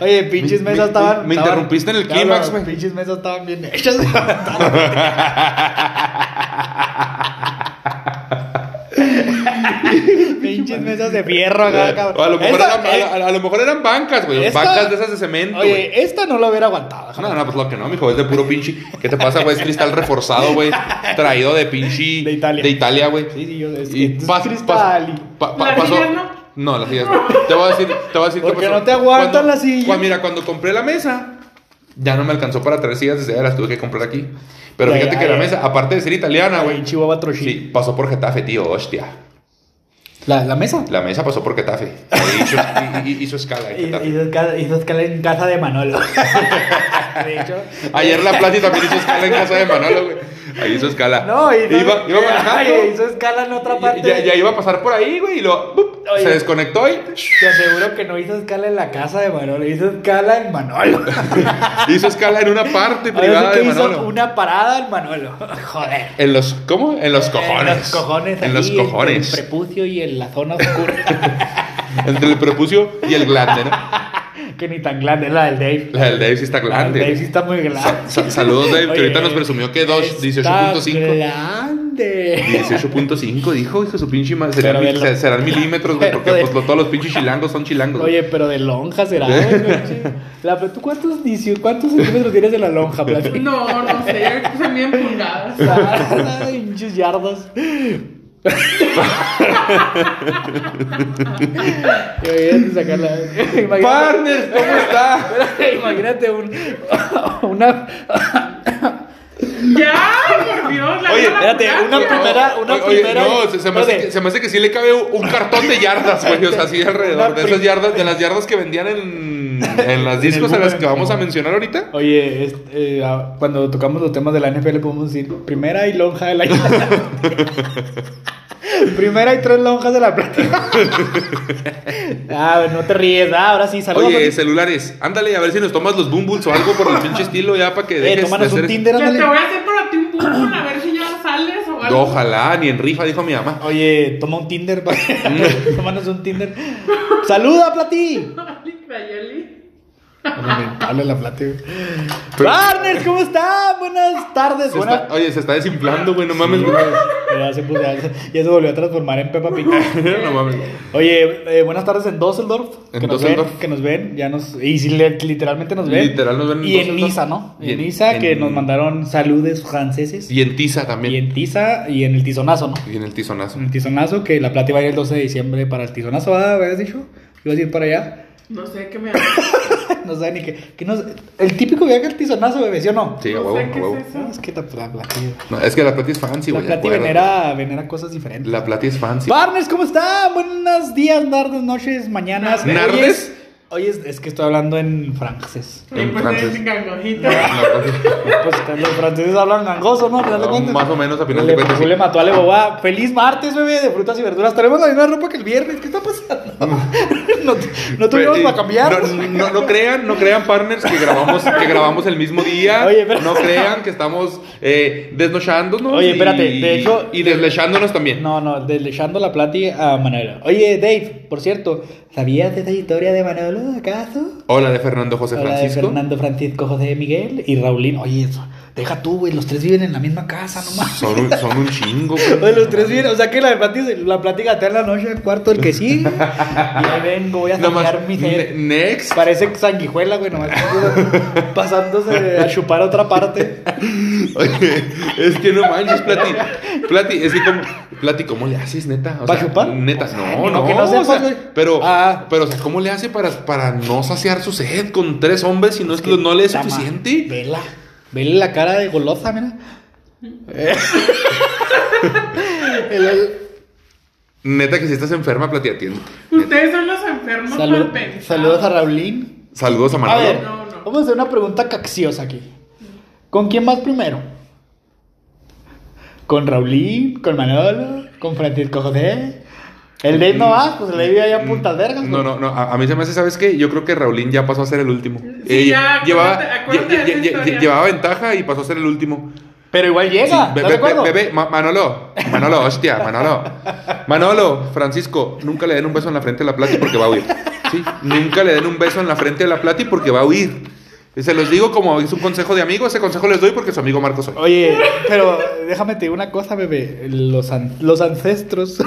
Oye, pinches Me- mesas me- estaban. me estaban- interrumpiste en el clímax, güey. Pinches mesas estaban bien hechas. pinches mesas de fierro acá, cabrón. A lo mejor, Esta- eran, a, a- a lo mejor eran bancas, güey. Esta- Bancas de esas de cemento, güey. Esta no la hubiera aguantado. déjame No, no, pues lo que no, mijo, es de puro pinche. ¿Qué te pasa, güey? Es cristal reforzado, güey. Traído de pinche. De Italia. De Italia, güey. Sí, sí, yo- es- Y es pas- cristal pa- pa- ¿Las pasó. sillas no? No, las sillas no. Te voy a decir, te voy a decir qué Porque pasó. no te aguantan las sillas. cuando- mira, cuando compré la mesa, ya no me alcanzó para tres sillas, desde ya las tuve que comprar aquí. Pero Ya, fíjate ya, que la mesa, aparte de ser italiana, güey. en Chihuahua Troshi. Sí, pasó por Getafe, tío, hostia. ¿La, la mesa? La mesa pasó por Getafe. Hizo, hizo escala en Getafe. Hizo escala, hizo escala en casa de Manolo. de hecho. Ayer la Plati también hizo escala en casa de Manolo, güey. Ahí hizo escala. No, y no, iba, iba manejando. Hizo escala en otra parte. Ya, ya iba a pasar por ahí, güey, y ¡bup! Oye. se desconectó y Te aseguro que no hizo escala en la casa de Manolo, hizo escala en Manolo. hizo escala en una parte privada que de hizo Manolo. una parada en Manolo. Joder. En los, ¿cómo? En los cojones. En los cojones. En los cojones. El prepucio y en la zona oscura. Entre el prepucio y el glande, ¿no? que ni tan grande, la del Dave. La del Dave sí está La del Dave sí grande. está muy grande. Sa- saludos, Dave, que ahorita nos presumió que dos, está 18.5. grande. 18.5 dijo, hijo su pinche madre. Serán, mil- lo- se- serán milímetros, güey, porque de- pues, lo- todos los pinches chilangos son chilangos. Oye, pero de lonja será. La- ¿Tú cuántos, cuántos centímetros tienes de la lonja? No, no sé, se miden pulgadas. Ay, Pinches yardas. Imagínate sacarla. Imagínate, Partners, ¿cómo está? imagínate un, una. La Oye, espérate, una primera- una Oye, primera- no, se, se me hace que, se me hace que sí le cabe un cartón de yardas, güey. O sea, así alrededor. De esas yardas, de las yardas que vendían en, en las discos a las que vamos a mencionar ahorita. Oye, este, eh, cuando tocamos los temas de la NFL podemos decir primera y lonja de la Primera y tres lonjas de la plata. ah, no te ríes, ah, ahora sí, saludos. Oye, celulares, ándale a ver si nos tomas los bumbles o algo por el pinche estilo ya para que Eh, dejes de tómanos un Tinder, ándale. te voy a hacer para a ver si ya sales o algo. Ojalá, ni en rifa, dijo mi mamá. Oye, toma un Tinder. pa- Tómanos un Tinder. ¡Saluda, Plati! Lamentable la Plati. Pero- Partners, ¿cómo están? Buenas tardes. Se Buenas... está- oye, se está desinflando, güey, no mames, Sí, güey. güey. Ya se, puso- ya se- ya se volvió a transformar en Peppa Pig. no mames. Oye, eh, buenas tardes en Düsseldorf. En que nos. Ven, que nos ven, ya nos. Y si le- literalmente nos ven. Literal nos ven en Y en. Niza, ¿no? Y En en- Niza, que en- nos mandaron saludes franceses. Y en Tiza Y también. en Tiza y en el Tizonazo, ¿no? Y en el tizonazo. En el Tizonazo, que la plata iba a ir el 12 de diciembre para el Tizonazo, ¿ah? ¿Habías dicho? ¿Ibas a ir para allá? No sé qué me hace. no sé ni qué. que no- el típico viaje al Tizonazo, bebé, ¿sí o no? Sí, a huevo, a huevo. es. No, es que la, la plata. No, es que la plata es fancy, la güey. plata acuérdate. venera, venera cosas diferentes. La plata es fancy. Partners, ¿cómo están? Buenos días, tardes, noches, mañanas. ¿Nardes? Hoy es, que estoy hablando en francés. En pues francés. Pues los franceses hablan gangoso, ¿no? Más o menos, a final de Le- cuentas. Le mató a Leboba. Feliz martes, bebé, de frutas y verduras. Tenemos la misma ropa que el viernes. ¿Qué está pasando? no, no tuvimos para cambiar. No, no, no crean, no crean, partners, que grabamos, que grabamos el mismo día. Oye, pero- No crean que estamos eh, desnochándonos. Oye, y- espérate, de hecho- Y deslechándonos también. No, no, deslechando la plati a Manolo. Oye, Dave, por cierto, ¿sabías de esta historia de Manolo, acaso? Hola de Fernando José Hola, de Francisco. Fernando Francisco José Miguel y Raulín. Oye, eso, deja tú, güey, los tres viven en la misma casa, no mames. Son un, son un chingo, güey. Oye, los tres vienen, o sea que la la plática está en la noche al cuarto el que sigue. y ahí vengo, voy a sacar mi sed. next. Parece sanguijuela, güey, nomás pasándose a chupar otra parte. Oye, es que no manches, Plati. Plati, es que como. Plati, ¿cómo le haces, neta? O ¿Para sea, chupar? Neta, no, no, no. que no o sepas, sea, güey. pero, Ah. pero, o sea, ¿cómo le hace para, para no saciar su sed con tres hombres si no, es, no le es suficiente? Vela, vele la cara de golosa, mira. El- el- Neta que si estás enferma, Plati, atiende. Ustedes son los enfermos salud- saludos a Raulín. Saludos a A Manolo. ver, No, no. vamos a hacer una pregunta cacciosa aquí. ¿Con quién vas primero? ¿Con Raulín? ¿Con Manolo? ¿Con Francisco José? El Dave no va, pues el Dave ya a puntas vergas. No, güey. no, no. A, a mí se me hace, ¿sabes qué? Yo creo que Raulín ya pasó a ser el último. Sí, ya, llevaba, acuérdate- acuérdate lle- de esa lle- historia. llevaba ventaja y pasó a ser el último. Pero igual llega, Sí, ¿estás bebé, bebé, Ma- Manolo, Manolo, hostia, Manolo. Manolo, Francisco, nunca le den un beso en la frente a la Plati porque va a huir. Sí, nunca le den un beso en la frente a la Plati porque va a huir. Y se los digo como es un consejo de amigo, ese consejo les doy porque su amigo Marco soy. Oye, pero déjame te digo una cosa, bebé. Los, an- los ancestros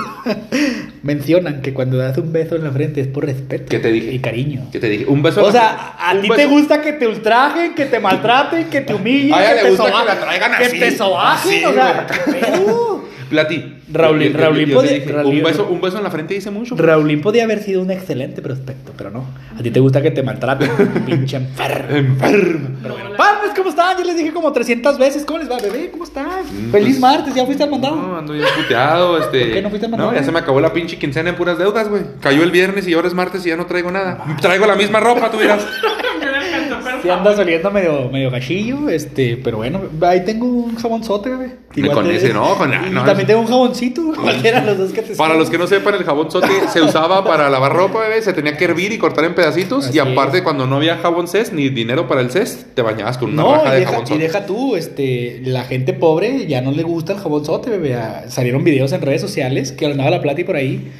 mencionan que cuando das un beso en la frente es por respeto ¿Qué te dije? y cariño. ¿Qué te dije? Un beso en O la sea, frente. a Un ti beso- te gusta que te ultrajen, que te maltraten, que te humillen, A ella que le te gusta soba- que la traigan que así, te sobajen, así, o sea, güey. ¿qué pedo? Plati. Raulín, yo- yo- Raulín yo te podía- dije, Raulín- un, beso, un beso en la frente dice mucho. Raulín podía haber sido un excelente prospecto, pero no. A ti te gusta que te maltraten, pinche enfermo. Enfermo. Pero bueno, ¿cómo están? Ya les dije como 300 veces. ¿Cómo les va, bebé? ¿Cómo están? Mm, Feliz pues- martes, ¿ya fuiste al mandado? No, ando bien puteado, este. ¿Por qué no fuiste a mandar? No, ya se me acabó la pinche quincena en puras deudas, güey. Cayó el viernes y ahora es martes y ya no traigo nada. Traigo la misma ropa, tú dirás. Me la encantó, pero Sí andas oliendo medio, medio gachillo, este, pero bueno, ahí tengo un jabonzote, bebé. Ni con ese, no, con- y no, también tengo un jaboncito, cualquiera los dos que te Para los que no sepan, el jabón sote se usaba para lavar ropa, bebé. Se tenía que hervir y cortar en pedacitos. Así y aparte, es. cuando no había jabón CES ni dinero para el CES, te bañabas con una No, raja y de deja, jabón y sote. deja tú, este, la gente pobre ya no le gusta el jabonzote, bebé. Ah, Salieron videos en redes sociales que andaba la plata y por ahí.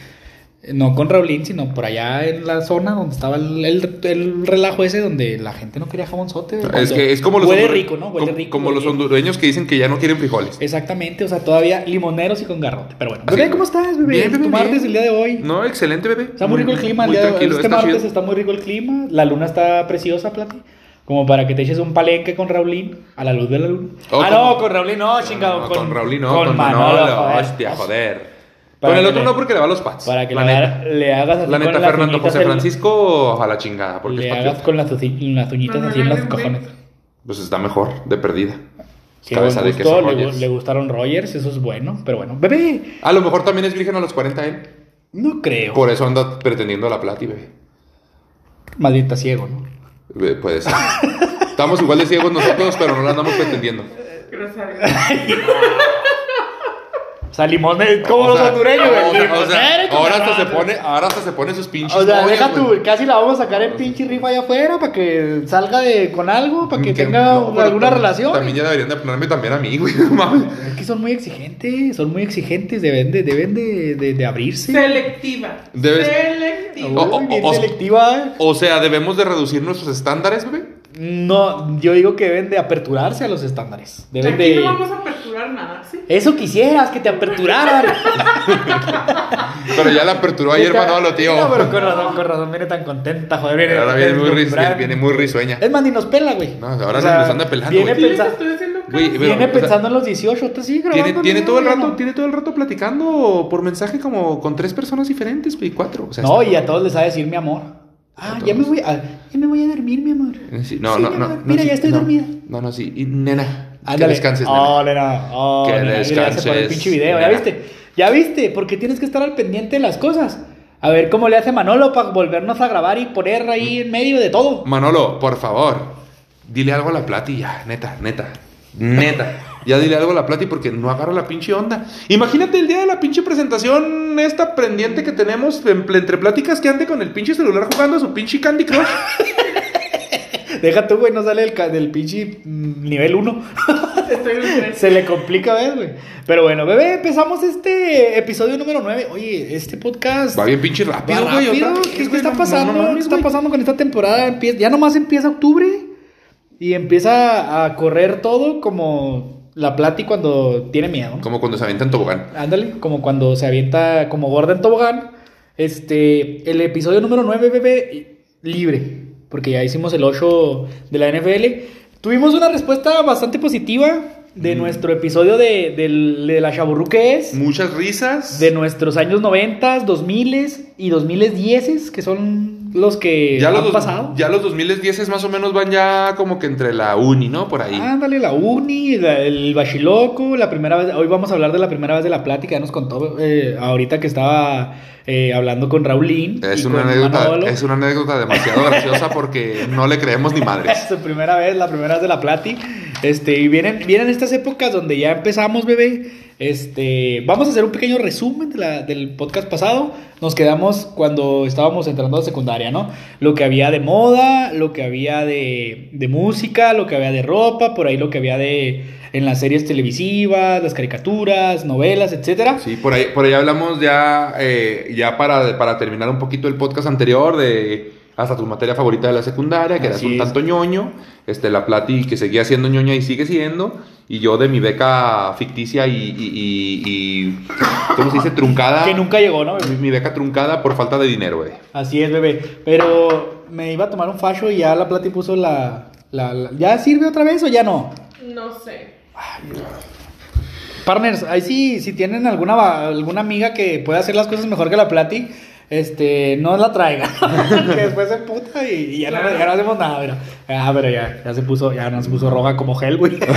No con Raulín, sino por allá en la zona donde estaba el, el- el relajo ese donde la gente no quería jabonzote. Es que es como los Huele rico, ¿no? Huele como, rico. como los hondureños que dicen que ya no quieren frijoles. Exactamente, o sea, todavía limoneros y con garrote. Pero bueno, bebé, ¿cómo estás, bebé? Bien, bebé, tu martes el día de hoy. No, excelente, bebé. Está muy rico el clima el día de hoy. Este martes chido. está muy rico el clima. La luna está preciosa, Plati. Como para que te eches un palenque con Raulín a la luz de la luna. Oh, ah, con- no, con Raulín no, chingado. No, con, Raulín no, con, Manolo, Manolo. joder. Hostia, joder. Para con el que otro le- no porque le va a los pats. Para que la le, neta. le hagas así La neta, con las Fernando José Francisco, a la chingada, porque Le es hagas con las, las uñitas No, así en los cojones. Pues está mejor, de perdida. Sí, Cabeza buen de queso gusto, le, Rogers. le gustaron Rogers, eso es bueno. Pero bueno, bebé, A lo mejor también es virgen a los 40 él. no creo. Por eso anda pretendiendo la plata y bebé. Maldita ciego, ¿no? Bebé, Puede ser. Estamos igual de ciegos nosotros, pero no la andamos pretendiendo. O sea, limón, de- como O los sea, hondureños, o güey. sea, o sea, ahora hasta se pone, ahora hasta se pone sus pinches. O sea, deja tú, güey. casi la vamos a sacar en pinche rifa allá afuera para que salga de, con algo, para que, Que- tenga no, alguna relación. También ya deberían de ponerme también a mí, güey. Es que son muy exigentes, son muy exigentes, deben de, deben de, de, de abrirse. Selectiva. Debes- Selectiva. O- o- bien o- selectiva. ¿eh? O sea, debemos de reducir nuestros estándares, bebé. No, yo digo que deben de aperturarse a los estándares. Deben Aquí de... no vamos a aperturar nada, ¿sí? Eso quisieras, que te aperturaran. Pero ya la aperturó ayer Manolo, tío. No, pero con razón, con razón, viene tan contenta, joder. Viene, Ahora viene muy, ris- viene muy risueña. Es más, ni nos pela, güey. No, ahora ni nos anda pelando, Viene, güey. Pensa-. Güey, pero, viene o sea, pensando en los 18, ¿tú sí grabando? Tiene, todo el rato, no. tiene todo el rato platicando por mensaje como con tres personas diferentes, güey, cuatro. O sea, No, y a todos les va a decir mi amor. Ah, ya me, voy a, ya me voy a dormir, mi amor. Sí, no, Sí, no, mi no, amor. no, Mira, sí, ya estoy no. dormida. No, no, sí. Y nena, que Ándale. descanses, nena. Oh, nena. Oh, Que nena. Hace por el descanses, pinche video. ¿Ya viste? ¿Ya viste? Porque tienes que estar al pendiente de las cosas. A ver cómo le hace Manolo para volvernos a grabar y poner ahí en medio de todo. Manolo, por favor, dile algo a la Plati ya, neta, neta, neta. Ya dile algo a la Plati porque no agarra la pinche onda. Imagínate el día de la pinche presentación, esta pendiente que tenemos en- entre pláticas que ande con el pinche celular jugando a su pinche Candy Crush. Deja tú, güey, no sale del, del pinche mm, nivel 1. Estoy en el tres. Se le complica, ¿ves, güey? Pero bueno, bebé, empezamos este episodio número 9. Oye, este podcast. Va bien pinche rápido, Va güey. rápido. ¿Qué, vez, qué está no- no- pasando? no ¿Qué está pasando con esta temporada? Ya nomás empieza octubre y empieza a correr todo como la Plati cuando tiene miedo. Como cuando se avientan tobogán. Ándale, como cuando se avienta como gorda en tobogán. Este, el episodio número 9, bebé, libre. Porque ya hicimos el 8 de la NFL. Tuvimos una respuesta bastante positiva de Mm. nuestro episodio de, del- de la Chaburruque es. Muchas risas. De nuestros años 90, 2000 y 2010, que son los que ya han los, dos- pasado. ya los 2010 más o menos van ya como que entre la uni, ¿no? Por ahí. Ándale, la uni, el bachiloco, la primera vez, hoy vamos a hablar de la primera vez de la plática, ya nos contó eh, ahorita que estaba eh, hablando con Raulín. es, una anécdota, es una anécdota demasiado graciosa porque no le creemos ni madres. Es su primera vez, la primera vez de la Plati. Este, y vienen, vienen estas épocas donde ya empezamos, bebé. Este, vamos a hacer un pequeño resumen de la- del podcast pasado. Nos quedamos cuando estábamos entrando a secundaria, ¿no? Lo que había de moda, lo que había de, de música, lo que había de ropa, por ahí lo que había de en las series televisivas, las caricaturas, novelas, etcétera. Sí, por ahí, por ahí hablamos ya, eh, ya para, para terminar un poquito el podcast anterior de hasta tu materia favorita de la secundaria, que eras Así un es. tanto ñoño, este, la Plati que seguía siendo ñoña y sigue siendo, y yo de mi beca ficticia y, y, y- y- ¿cómo se dice? Truncada. Que nunca llegó, ¿no? bebé? Mi, mi beca truncada por falta de dinero, güey. Así es, bebé. Pero me iba a tomar un facho y ya la plati puso la, la- la- ¿Ya sirve otra vez o ya no? No sé. Partners, ahí sí, si tienen alguna, va- alguna amiga que pueda hacer las cosas mejor que la plati, este, no la traiga. que después se puta y, y ya, no, ya no hacemos nada, pero, ah, pero ya, ya se puso, ya no se puso roja como gel, güey.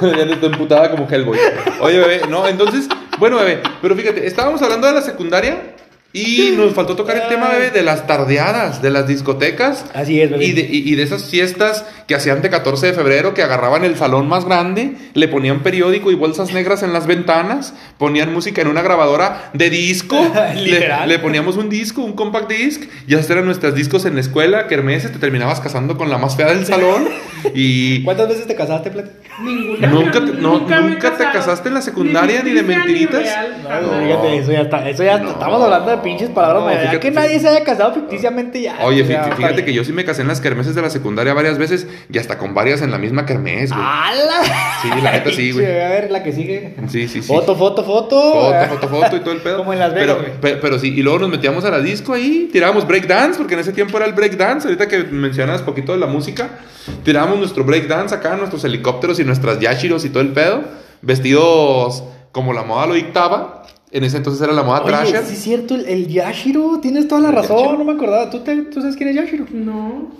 ya estoy emputada como Hellboy. Oye, bebé, no, entonces, bueno, bebé, pero fíjate, estábamos hablando de la secundaria y nos faltó tocar el tema, bebé, de las tardeadas, de las discotecas. Así es, bebé. Y de, y- y de esas fiestas que hacían de 14 de febrero, que agarraban el salón más grande, le ponían periódico y bolsas negras en las ventanas, ponían música en una grabadora de disco, le, Literal. le poníamos un disco, un compact disc, y estos eran nuestros discos en la escuela, que meses te terminabas casando con la más fea del salón, y ¿Cuántas veces te casaste, plati? Ninguna. ¿Nunca te- no- nunca te casaste en la secundaria ni de mentiritas? real, No, jamás. fíjate, eso ya está, eso ya estamos hablando de pinches palabras, No, fíjate, que nadie se haya casado ficticiamente ya. Oye, o sea, fíjate que yo sí me casé en las kermeses de la secundaria varias veces y hasta con varias en la misma kermés, güey. ¡Hala! Sí, la neta sí, güey. A ver, la que sigue. Sí, sí, sí. Foto, foto, foto. Foto, foto, foto y todo el pedo. Como en Las Vegas, Pero, güey. pe- pero, sí, y luego nos metíamos a la disco ahí, tirábamos breakdance, porque en ese tiempo era el breakdance. Ahorita que mencionas poquito de la música, tirábamos nuestro breakdance acá, nuestros helicópteros y nuestras yashiros y todo el pedo, vestidos como la moda lo dictaba. En ese entonces era la moda Oye, trasher. sí es cierto, el, el Yashiro, tienes toda la El razón, Yashiro. no me acordaba. ¿Tú, te- ¿Tú sabes quién es Yashiro? No.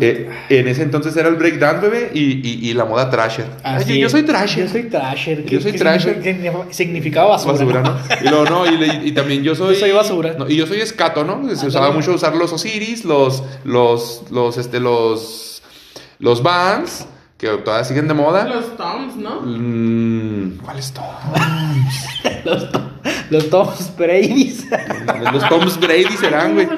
Eh, en ese entonces era el breakdance, bebé, y, y, y la moda trasher. Así Oye, yo es. soy trasher. Yo soy trasher. Yo soy ¿Qué trasher. significa- qué Significaba basura. basura, ¿no? Y luego, no, y, le- y también yo soy... Yo soy basura. no, y yo soy escato, ¿no? Se Ándale. usaba mucho usar los Osiris, los, los, los, este, los, los Vans, que todavía siguen de moda. Los Toms, ¿no? Mm, ¿Cuáles Toms? Los, to- los Toms Brady's. Los Toms Brady serán, güey.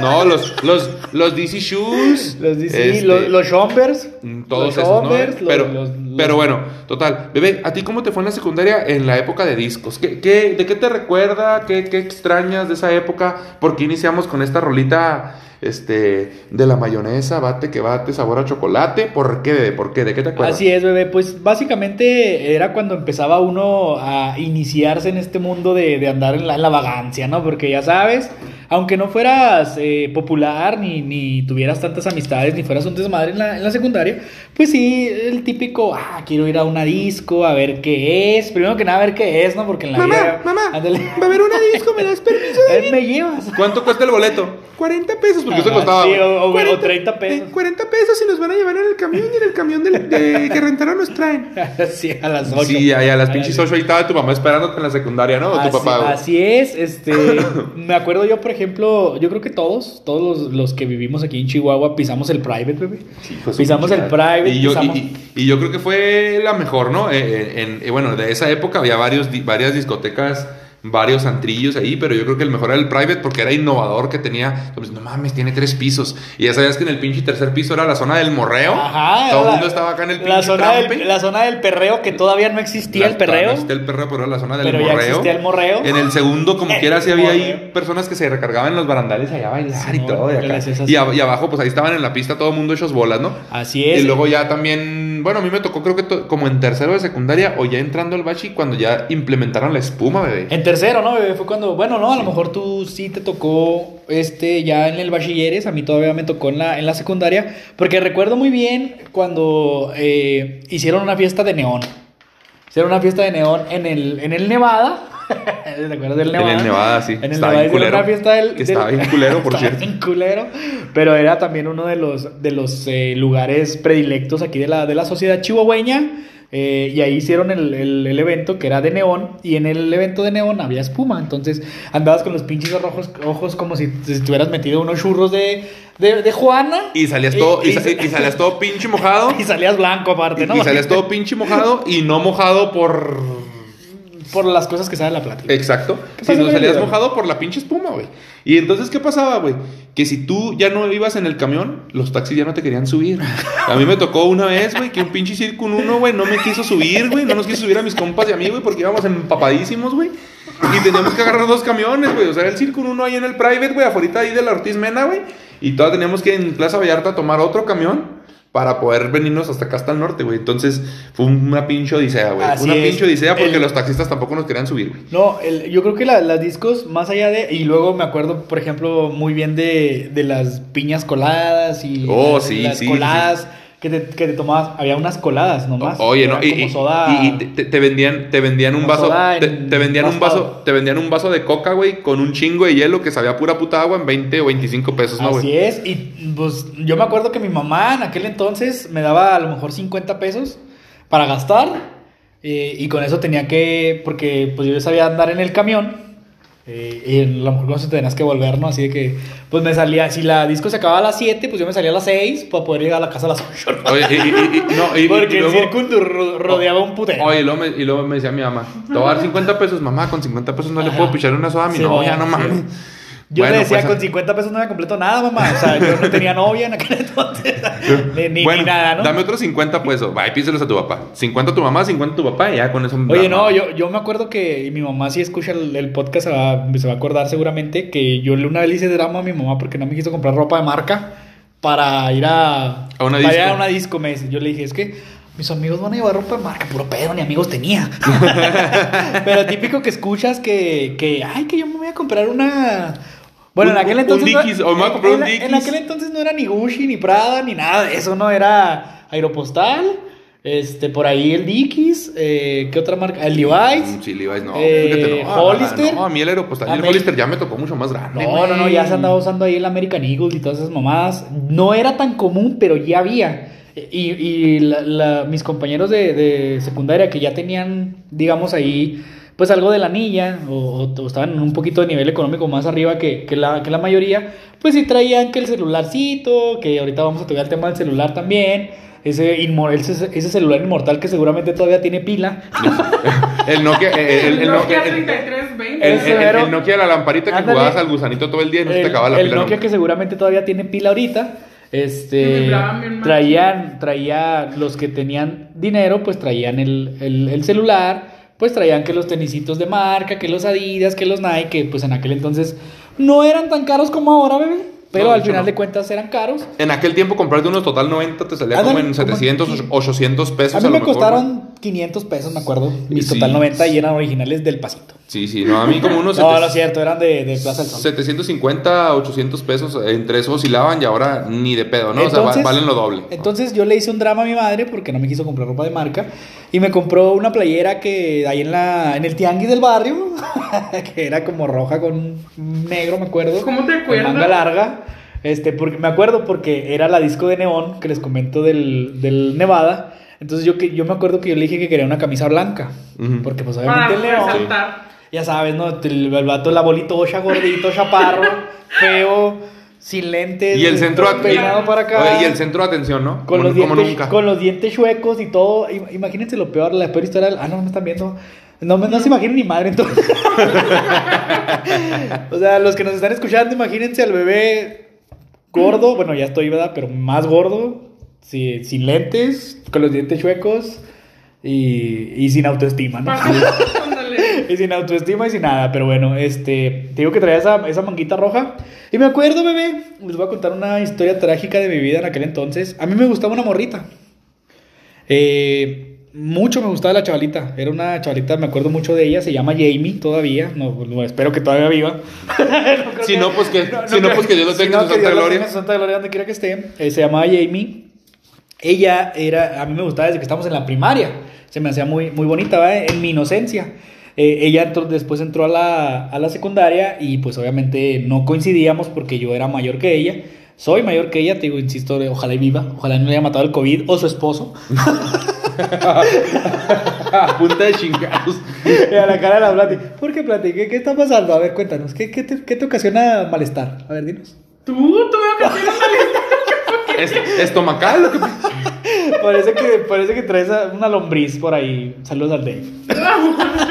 No, los, los, los DC Shoes. Los, DC, este, los, los Chompers. Mm, Todos los esos, ¿no? Pero, los- los- pero bueno, total. Bebé, ¿a ti cómo te fue en la secundaria en la época de discos? ¿Qué, qué- de qué te recuerda? ¿Qué, ¿Qué extrañas de esa época? ¿Por qué iniciamos con esta rolita este, de la mayonesa, bate que bate, sabor a chocolate? ¿Por qué, bebé? ¿Por qué? ¿De qué te acuerdas? Así es, bebé. Pues básicamente era cuando empezaba uno a iniciarse en este mundo de, de andar en la, en la vagancia, ¿no? Porque ya sabes, aunque no fueras eh, popular, ni, ni tuvieras tantas amistades, ni fueras un desmadre en la, en la secundaria, pues sí, el típico, ah, quiero ir a una disco, a ver qué es. Primero que nada, a ver qué es, ¿no? Porque en la Mamá, vida. mamá, ándale. va a haber una disco, ¿me das permiso de Eh, me llevas. ¿Cuánto cuesta el boleto? 40 pesos, porque eso costaba. sí, o- o- o 30 pesos. 40 pesos y nos van a llevar en el camión y en el camión de- que rentaron nos traen. sí, a las 8. Sí, ahí a las pinches 8 ahí estaba tu mamá esperándote en la secundaria, ¿no? O tu Así, papá. güey. así es, este, me acuerdo yo, por ejemplo, yo creo que todos, todos los, los que vivimos aquí en Chihuahua pisamos el private, bebé. Pues, pisamos el private, Y yo, pisamos- y, y- y yo creo que fue la mejor, ¿no? Eh, eh, en- eh, bueno, de esa época había varios, di- varias discotecas, varios antrillos ahí, pero yo creo que el mejor era el private porque era innovador, que tenía, pues, no mames, tiene tres pisos. Y ya sabías que en el pinche tercer piso era la zona del morreo. Ajá, Todo el mundo estaba acá en el pinche la zona, del, la zona del perreo que todavía no existía La- el perreo. No existía el perreo, pero era la zona del Pero ya morreo. existía el morreo. En el segundo, como quiera, sí El había ahí personas que se recargaban en los barandales allá a bailar y todo. y, acá. Y a- y abajo, pues ahí estaban en la pista todo el mundo hechos bolas, ¿no? Así es. Y luego ya también, bueno, a mí me tocó creo que como en tercero de secundaria o ya entrando al bachi cuando ya implementaron la espuma, bebé. En tercero, ¿no? bebé? Fue cuando, bueno, no, a lo mejor tú sí te tocó este ya en el bachilleres, a mí todavía me tocó en la, en la secundaria, porque recuerdo muy bien cuando eh, hicieron una fiesta de neón. Hicieron una fiesta de neón en el, en el Nevada. ¿Te acuerdas del Nevada? En el Nevada, sí. En el Estaba Nevada culero. una fiesta del... Que estaba bien culero, por Estaba cierto. bien culero, pero era también uno de los, de los eh, lugares predilectos aquí de la, de la sociedad chihuahueña. eh, y ahí hicieron el, el- el evento que era de neón. Y en el evento de neón había espuma. Entonces andabas con los pinches ojos, ojos como si te estuvieras metido unos churros de, de, de Juana. Y salías todo, y, y- y salías todo pinche mojado. y salías blanco aparte, ¿no? Y salías todo pinche mojado y no mojado por. Por las cosas que sale la plática. Exacto. ¿Qué Si no salías mojado por la pinche espuma, güey. Y entonces, ¿qué pasaba, güey? Que si tú ya no ibas en el camión, los taxis ya no te querían subir. A mí me tocó una vez, güey, que un pinche Circo 1, güey, no me quiso subir, güey. No nos quiso subir a mis compas y a mí, güey, porque íbamos empapadísimos, güey. Y teníamos que agarrar dos camiones, güey. O sea, el Circo 1 ahí en el private, güey, afuera ahí de la Ortiz Mena, güey. Y todavía teníamos que en Plaza Vallarta tomar otro camión para poder venirnos hasta acá, hasta el norte, güey. Entonces, fue una pinche odisea, güey. Así Una es. pinche odisea porque El- los taxistas tampoco nos querían subir, güey. No, el- yo creo que la- las discos, más allá de. Y luego me acuerdo, por ejemplo, muy bien de, de las piñas coladas y. Oh, las, sí, las sí, coladas que te, que te tomabas. Había unas coladas nomás. Oye, no, y, como soda. y- y te, te vendían, te vendían un vaso, te, en te vendían un vaso, te vendían un vaso de coca, güey, con un chingo de hielo que sabía pura puta agua en 20 o 25 pesos, ¿no, Así güey? es, y pues yo me acuerdo que mi mamá en aquel entonces me daba a lo mejor 50 pesos para gastar eh, y con eso tenía que, porque pues yo sabía andar en el camión eh, y a lo mejor con eso tenías que volver, ¿no? Así de que pues me salía, si la disco se acababa a las 7, pues yo me salía a las 6 para poder llegar a la casa a las 8. ¿no? Oye, y, y- y- no, y- porque y el luego- circuito ro- rodeaba un putero. Oye, y luego, me, y luego me decía mi mamá, te voy a dar 50 pesos, mamá, con 50 pesos no le Ajá. puedo pichar una soda a mi Sí, novia, no sí. Yo Bueno, le decía, pues, con 50 pesos no me completo nada, mamá. O sea, yo no tenía novia en aquel entonces. ni, ni- bueno, ni nada, ¿no? dame otros 50 pesos, va, y píselos a tu papá. 50 a tu mamá, 50 a tu papá, y ya con eso. Oye, no, yo, yo me acuerdo que y mi mamá si escucha el, el podcast se va, se va a acordar seguramente que yo una vez le hice drama a mi mamá porque no me quiso comprar ropa de marca para ir a, A una para ir a una disco. Me dice. Yo le dije, es que mis amigos van a llevar ropa de marca, puro pedo, ni amigos tenía. Pero típico que escuchas que, que, ay, que yo me voy a comprar una... Bueno, Un- en aquel un entonces... no- Dickies, o me voy a comprar un en- aquel entonces no era ni Gucci, ni Prada, ni nada de eso, no era Aeropostal. Este, por ahí el Dickies, eh, ¿qué otra marca? El Levi's. Sí, Levi's, no. Eh, no. Hollister. No, a mí el Aeropostal el Hollister ya me tocó mucho más grande. No, no, no, ya se andaba usando ahí el American Eagle y todas esas mamadas. No era tan común, pero ya había. Y, y la- la- mis compañeros de, de secundaria que ya tenían, digamos, ahí, pues algo de la anilla, o, o estaban en un poquito de nivel económico más arriba que, que la, que la mayoría, pues sí traían que el celularcito, que ahorita vamos a tocar el tema del celular también. Ese, inmo- ese, ese celular inmortal que seguramente todavía tiene pila. El Nokia, el, el, el Nokia Nokia, el, 3320. el- Ese el- mero- el Nokia la lamparita que Ándale. jugabas al gusanito todo el día y no se te el, acababa la el pila. Nokia nunca. que seguramente todavía tiene pila ahorita. Este traían, traía los que tenían dinero, pues traían el, el- el celular, pues traían que los tenisitos de marca, que los Adidas, que los Nike, que pues en aquel entonces no eran tan caros como ahora, bebé. Pero No, al final no. de cuentas eran caros. En aquel tiempo comprarte unos total 90 te salía como en como 700, aquí. 800 pesos. A mí lo me mejor, costaron güey. 500 pesos, me acuerdo. Mis Sí. total 90 y eran originales del pasito. Sí, sí, no, a mí como unos No, 700 no es cierto, eran de, de Plaza del Sol. 750, 800 pesos, entre eso oscilaban y ahora ni de pedo, ¿no? o sea, va- Entonces- valen lo doble. Entonces yo le hice un drama a mi madre porque no me quiso comprar ropa de marca y me compró una playera que ahí en la en el tianguis del barrio que era como roja con negro, me acuerdo. ¿Cómo te acuerdas? Manga larga. Este, porque me acuerdo porque era la disco de neón que les comento del, del Nevada. Entonces yo que yo me acuerdo que yo le dije que quería una camisa blanca, Ujú. porque pues Para obviamente el neón resaltar. Ya sabes, ¿no? El, el vato, la bolitocha, gordito, chaparro, feo, sin lentes. Y el centro de peinado para acá. Y el centro de atención, ¿no? Con como, los, como dientes, nunca. con los dientes chuecos y todo. Im- Imagínense lo peor, la peor historia. del- Ah, no, me están viendo. No, me- no se imaginen ni madre entonces. o sea, los que nos están escuchando, imagínense al bebé gordo. Bueno, ya estoy, ¿verdad? Pero más gordo. sí, sin lentes, con los dientes chuecos y, y sin autoestima, ¿no? Y sin autoestima y sin nada, pero bueno, este, te digo que traía esa, esa manguita roja. Y me acuerdo, bebé, les voy a contar una historia trágica de mi vida en aquel entonces. A mí me gustaba una morrita. Eh, mucho me gustaba la chavalita. Era una chavalita, me acuerdo mucho de ella, se llama Jamie todavía. No, no, espero que todavía viva. No Si no, pues que- si no, pues que Dios lo tenga en no, su que santa gloria. en santa gloria donde quiera que esté. Eh, se llamaba Jamie. Ella era, a mí me gustaba desde que estábamos en la primaria. Se me hacía muy, muy bonita, ¿verdad? en mi inocencia. Eh, ella entró- después entró a la, a la secundaria y pues obviamente no coincidíamos porque yo era mayor que ella. Soy mayor que ella, te digo, insisto, ojalá y viva, ojalá no le haya matado el COVID o su esposo. A punta de chingados. Y a la cara de la Plati. ¿Por qué Plati? ¿Qué, qué está pasando? A ver, cuéntanos. ¿Qué, qué, te, qué te ocasiona malestar? A ver, dinos. Tú, tú veo que tienes Es, estomacal. lo que- Parece que, parece que traes una lombriz por ahí. Saludos al Dave.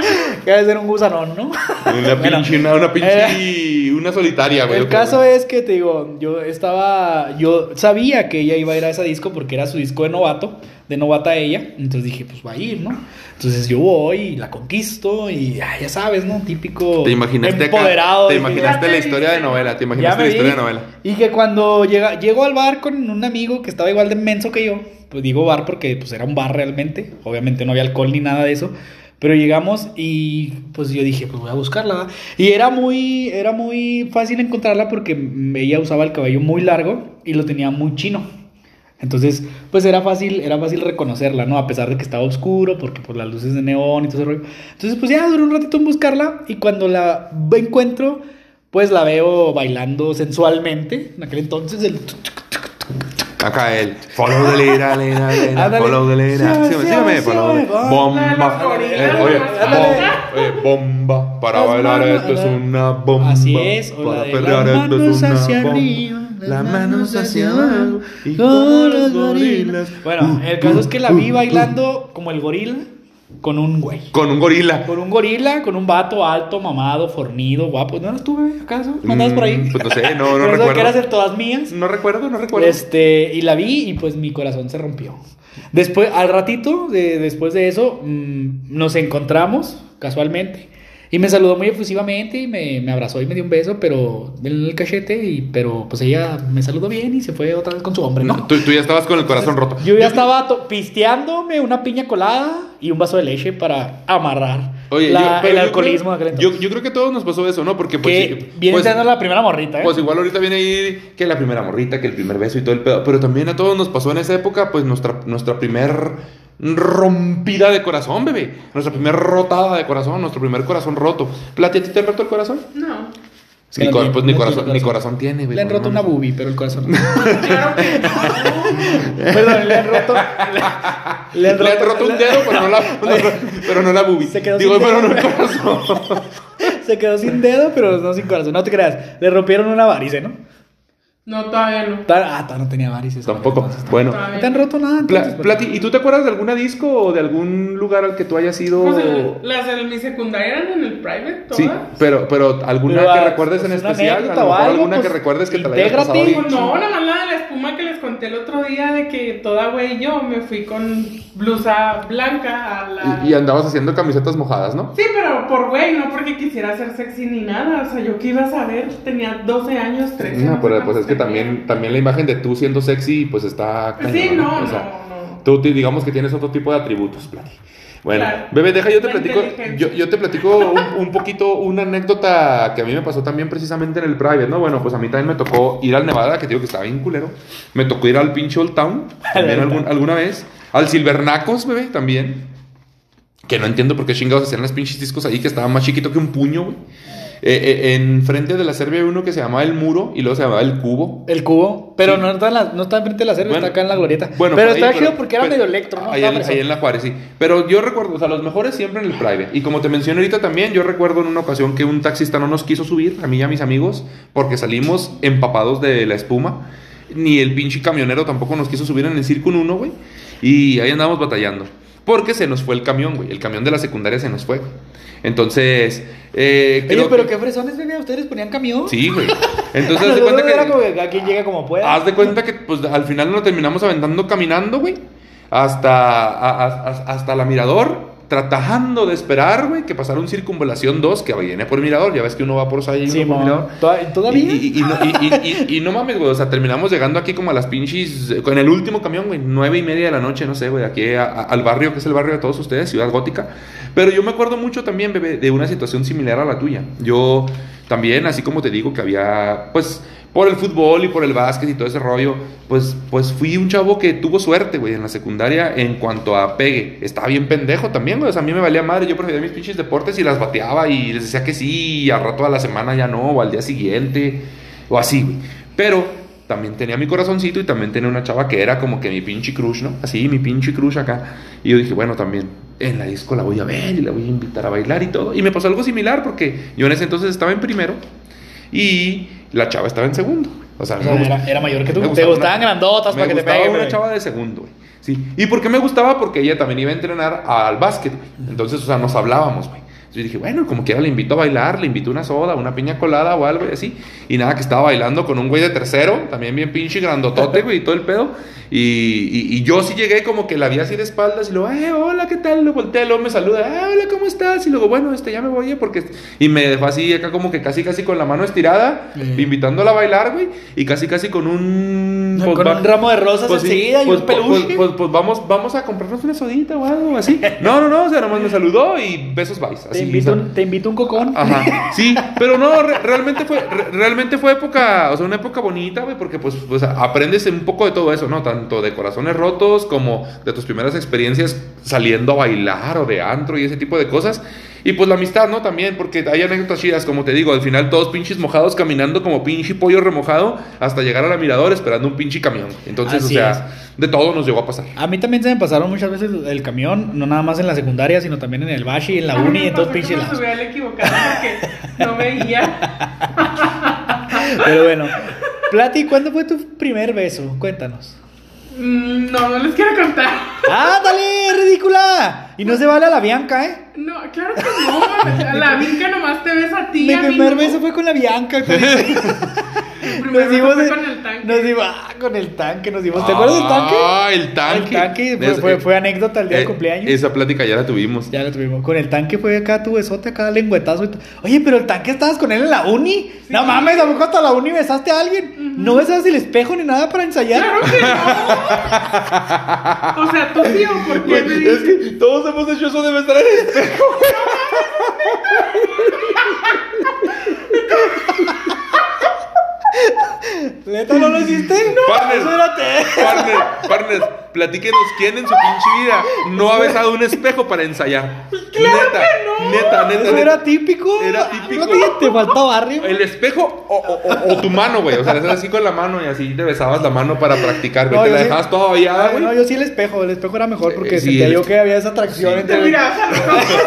que debe ser un gusanón, ¿no? Una Bueno, pinche, una, una pinche, una solitaria, güey. El caso es que te digo, yo estaba, yo sabía que ella iba a ir a ese disco porque era su disco de novato, de novata ella, entonces dije, pues va a ir, ¿no? Entonces yo voy y la conquisto y ah, ya sabes, ¿no? Típico Te imaginaste acá- empoderado. te dije, imaginaste la te historia de novela, te imaginaste la vi. historia de novela. Y que cuando llega, llego al bar con un amigo que estaba igual de menso que yo, pues digo bar porque pues era un bar realmente, obviamente no había alcohol ni nada de eso, pero llegamos y pues yo dije, pues voy a buscarla. Y era muy, era muy fácil encontrarla porque ella usaba el cabello muy largo y lo tenía muy chino. Entonces, pues era fácil, era fácil reconocerla, ¿no? A pesar de que estaba oscuro, porque por las luces de neón y todo ese rollo. Entonces, pues ya duró un ratito en buscarla y cuando la encuentro, pues la veo bailando sensualmente. En aquel entonces, el... Acá el follow the leader, leader, leader, follow the leader. Sí, Sígueme, sí, sígueme, sí, follow the sí, va. Bomba. Eh, Oye, bomba, oye, bomba. Para bailar esto es una bomba. Así es, Para perrear las esto es manos una hacia bomba. arriba, Las manos hacia abajo. Y como los los gorilas. Bueno, el caso es que la vi bailando como el gorila con un güey. Con un gorila. Con un gorila, con un vato alto, mamado, fornido, guapo. ¿No eras tú, bebé, acaso? ¿No andabas por ahí? Mm, Pues no sé, no, no de que eras recuerdo. de todas mías. No recuerdo, no recuerdo. Este, y la vi y pues mi corazón se rompió. Después, al ratito, de- después de eso, mm, nos encontramos casualmente. Y me saludó muy efusivamente y me, me abrazó y me dio un beso, pero en el cachete, y, pero pues ella me saludó bien y se fue otra vez con su hombre, ¿no? Tú, tú ya estabas con el corazón roto. Yo ya estaba pisteándome una piña colada y un vaso de leche para amarrar Oye, la- yo- el yo alcoholismo de creo- aquel yo, yo creo que a todos nos pasó eso, ¿no? Porque pues, que sí, viene pues, siendo la primera morrita, ¿eh? Pues igual ahorita viene ahí que la primera morrita, que el primer beso y todo el pedo. Pero también a todos nos pasó en esa época, pues nuestra, nuestra primer rompida de corazón, bebé. Nuestra primer rotada de corazón, nuestro primer corazón roto. ¿Plati, a ti te han roto el corazón? No. Es que Ni no pues ni no tiene corazón, ni corazón tiene, güey. Le han no roto una boobie, pero el corazón no. Claro que no. Perdón, le han roto. Le, Le han roto un dedo, pero no la, pero no la boobie. Se quedó Digo, sin pero dedo. no el corazón. Se quedó sin dedo, pero no sin corazón. No te creas. Le rompieron una varice, ¿no? No, todavía no. Ah, ta- no tenía varices. Tampoco. Entonces, Bueno. Todavía ¿No te han roto nada? entonces? Pla- Plati, ¿y tú te acuerdas de alguna disco o de algún lugar al que tú hayas ido? Pues el- las de mi secundaria eran en el private, todas. Sí, pero, pero alguna Pero, que ah, recuerdes en pues, una especial, a anécdota lo mejor algo, alguna que pues, recuerdes que te la hayas pasado bien Pues no, la de la espuma que conté el otro día de que toda güey yo me fui con blusa blanca a la... Y, y andabas haciendo camisetas mojadas, ¿no? Sí, pero por güey, no porque quisiera ser sexy ni nada. O sea, yo qué iba a saber, tenía 12 años, 13. No, pero pues es que también, también la imagen de tú siendo sexy, pues está Pues sí, no, O sea, no, no. Tú digamos que tienes otro tipo de atributos, Plati. Bueno, Claro. bebé, deja, yo te La platico, yo, yo te platico un, un poquito una anécdota que a mí me pasó también precisamente en el private, ¿no? Bueno, pues a mí también me tocó ir al Nevada, que digo que estaba bien culero. Me tocó ir al pinche Old Town, también algún- alguna vez. Al Silvernacos, bebé, también. Que no entiendo por qué chingados hacían las pinches discos ahí, que estaba más chiquito que un puño, güey. Eh, eh, en frente de la Serbia había uno que se llamaba El Muro y luego se llamaba El Cubo. El cubo, pero Sí. no está en la, no está enfrente de la Bueno, está acá en la glorieta. Bueno, pero está chido porque era pero- medio electro, ¿no? Ahí Estaba en, fresón. ahí en la Juárez, sí. Pero yo recuerdo, o sea, los mejores siempre en el private. Y como te mencioné ahorita también, yo recuerdo en una ocasión que un taxista no nos quiso subir, a mí y a mis amigos, porque salimos empapados de la espuma. Ni el pinche camionero tampoco nos quiso subir en el Círculo 1, güey. Y ahí andamos batallando. Porque se nos fue el camión, güey. El camión de la secundaria se nos fue. Entonces, eh, Oye, pero que- qué fresones, bebé, ¿ustedes ponían camión? Sí, güey. Entonces, haz de cuenta que... era como que a quien llega como pueda. Haz de cuenta que pues al final nos terminamos aventando caminando, güey. Hasta, a- hasta la mirador. Tratando de esperar, güey, que pasara un circunvalación 2 que viene por mirador. Ya ves que uno va por ahí y Sí, uno por mirador. ¿Toda- ¿Todavía? Y, y- y no, y- no mames, güey. O sea, terminamos llegando aquí como a las pinches. Con el último camión, güey. Nueve y media de la noche, no sé, güey. Aquí a- a- al barrio, que es el barrio de todos ustedes, Ciudad Gótica. Pero yo me acuerdo mucho también, bebé, de una situación similar a la tuya. Yo también, así como te digo, que había, pues, por el fútbol y por el básquet y todo ese rollo, pues, pues fui un chavo que tuvo suerte, güey, en la secundaria en cuanto a pegue. Estaba bien pendejo también, güey. O sea, a mí me valía madre. Yo prefería mis pinches deportes y las bateaba y les decía que sí, y al rato a la semana ya no, o al día siguiente, o así, güey. Pero también tenía mi corazoncito y también tenía una chava que era como que mi pinche crush, ¿no? Así, mi pinche crush acá. Y yo dije, bueno, también en la disco la voy a ver y la voy a invitar a bailar y todo. Y me pasó algo similar porque yo en ese entonces estaba en primero y la chava estaba en segundo. O sea, O era, era mayor que tú. Te gustaba gustaban una- grandotas para que te peguen. una chava de segundo, güey. Sí. ¿Y por qué me gustaba? Porque ella también iba a entrenar al básquet, güey. Entonces, o sea, nos hablábamos, güey. Yo dije, bueno, como quiera le invito a bailar, le invito una soda, una piña colada o algo y así. Y nada, que estaba bailando con un güey de tercero, también bien pinche grandotote, güey, y todo el pedo. Y, y- y yo sí llegué como que la vi así de espaldas y luego, eh, hola, ¿qué tal? Lo volteé, luego me saluda, ah, hola, ¿cómo estás? Y luego, bueno, este, ya me voy, eh, porque... Y me dejó así acá como que casi, casi con la mano estirada, invitándola a bailar, güey. Y casi, casi con un... Con va- un ramo de rosas pues enseguida y pues, un pues, peluche. pues, pues, pues vamos, vamos a comprarnos una sodita o algo así. No, no, no, o sea, nomás me saludó y besos, bye. te, Así, invito un, te invito un cocón. Ajá, sí, pero no, re- realmente fue, re- realmente fue época, o sea, una época bonita, güey, porque pues, pues aprendes un poco de todo eso, ¿no? Tanto de corazones rotos como de tus primeras experiencias saliendo a bailar o de antro y ese tipo de cosas. Y pues la amistad, ¿no? También, porque hay anécdotas chidas, como te digo, al final todos pinches mojados caminando como pinche pollo remojado hasta llegar a la mirador esperando un pinche camión. Entonces, Así o sea, de todo nos llegó a pasar. A mí también se me pasaron muchas veces el camión, no nada más en la secundaria, sino también en el Bashi, en la uni, en todos pinches me lados. al equivocado porque no veía. Pero bueno, Plati, ¿cuándo fue tu primer beso? Cuéntanos. Mm, No, no les quiero contar. ¡Ándale, ridícula! Y no se vale a la Bianca, ¿eh? No, claro que no. La vinca nomás te ves a ti. Mi a mí primer no. beso fue con la Bianca. Nos dimos fue de- con el tanque. Nos dimos, ah, con el tanque, nos dimos. ¿Te acuerdas del tanque? Ah, el tanque. El tanque fue, Es- fue, fue anécdota el día eh, del cumpleaños. Esa plática ya la tuvimos. Ya lo tuvimos. Con el tanque fue acá tu besote, acá lengüetazo. y Oye, pero el tanque estabas con él en la uni. No mames, ¿a poco hasta la uni besaste a alguien? No besabas el espejo ni nada para ensayar. Claro que no. O sea, tú sí o por qué me Güey, dices. es que todos hemos hecho eso de besar el espejo. ¿Neta no lo hiciste? Partner. Espérate. Partner, partner, platíquenos quién en su pinche vida no ha besado un espejo para ensayar. neta, neta, neta, Eso neta. era típico. Era típico. No te, te falta barrio. El espejo o, o- o- o tu mano, güey. O sea, le haces así con la mano y así te besabas la mano para practicar, güey. No, te la sí- dejabas toda babeada, Ay, güey. No, yo sí el espejo. El espejo era mejor porque Eh, sí, sentía el- yo que había esa atracción Sí. Entre. mirabas a los ojos.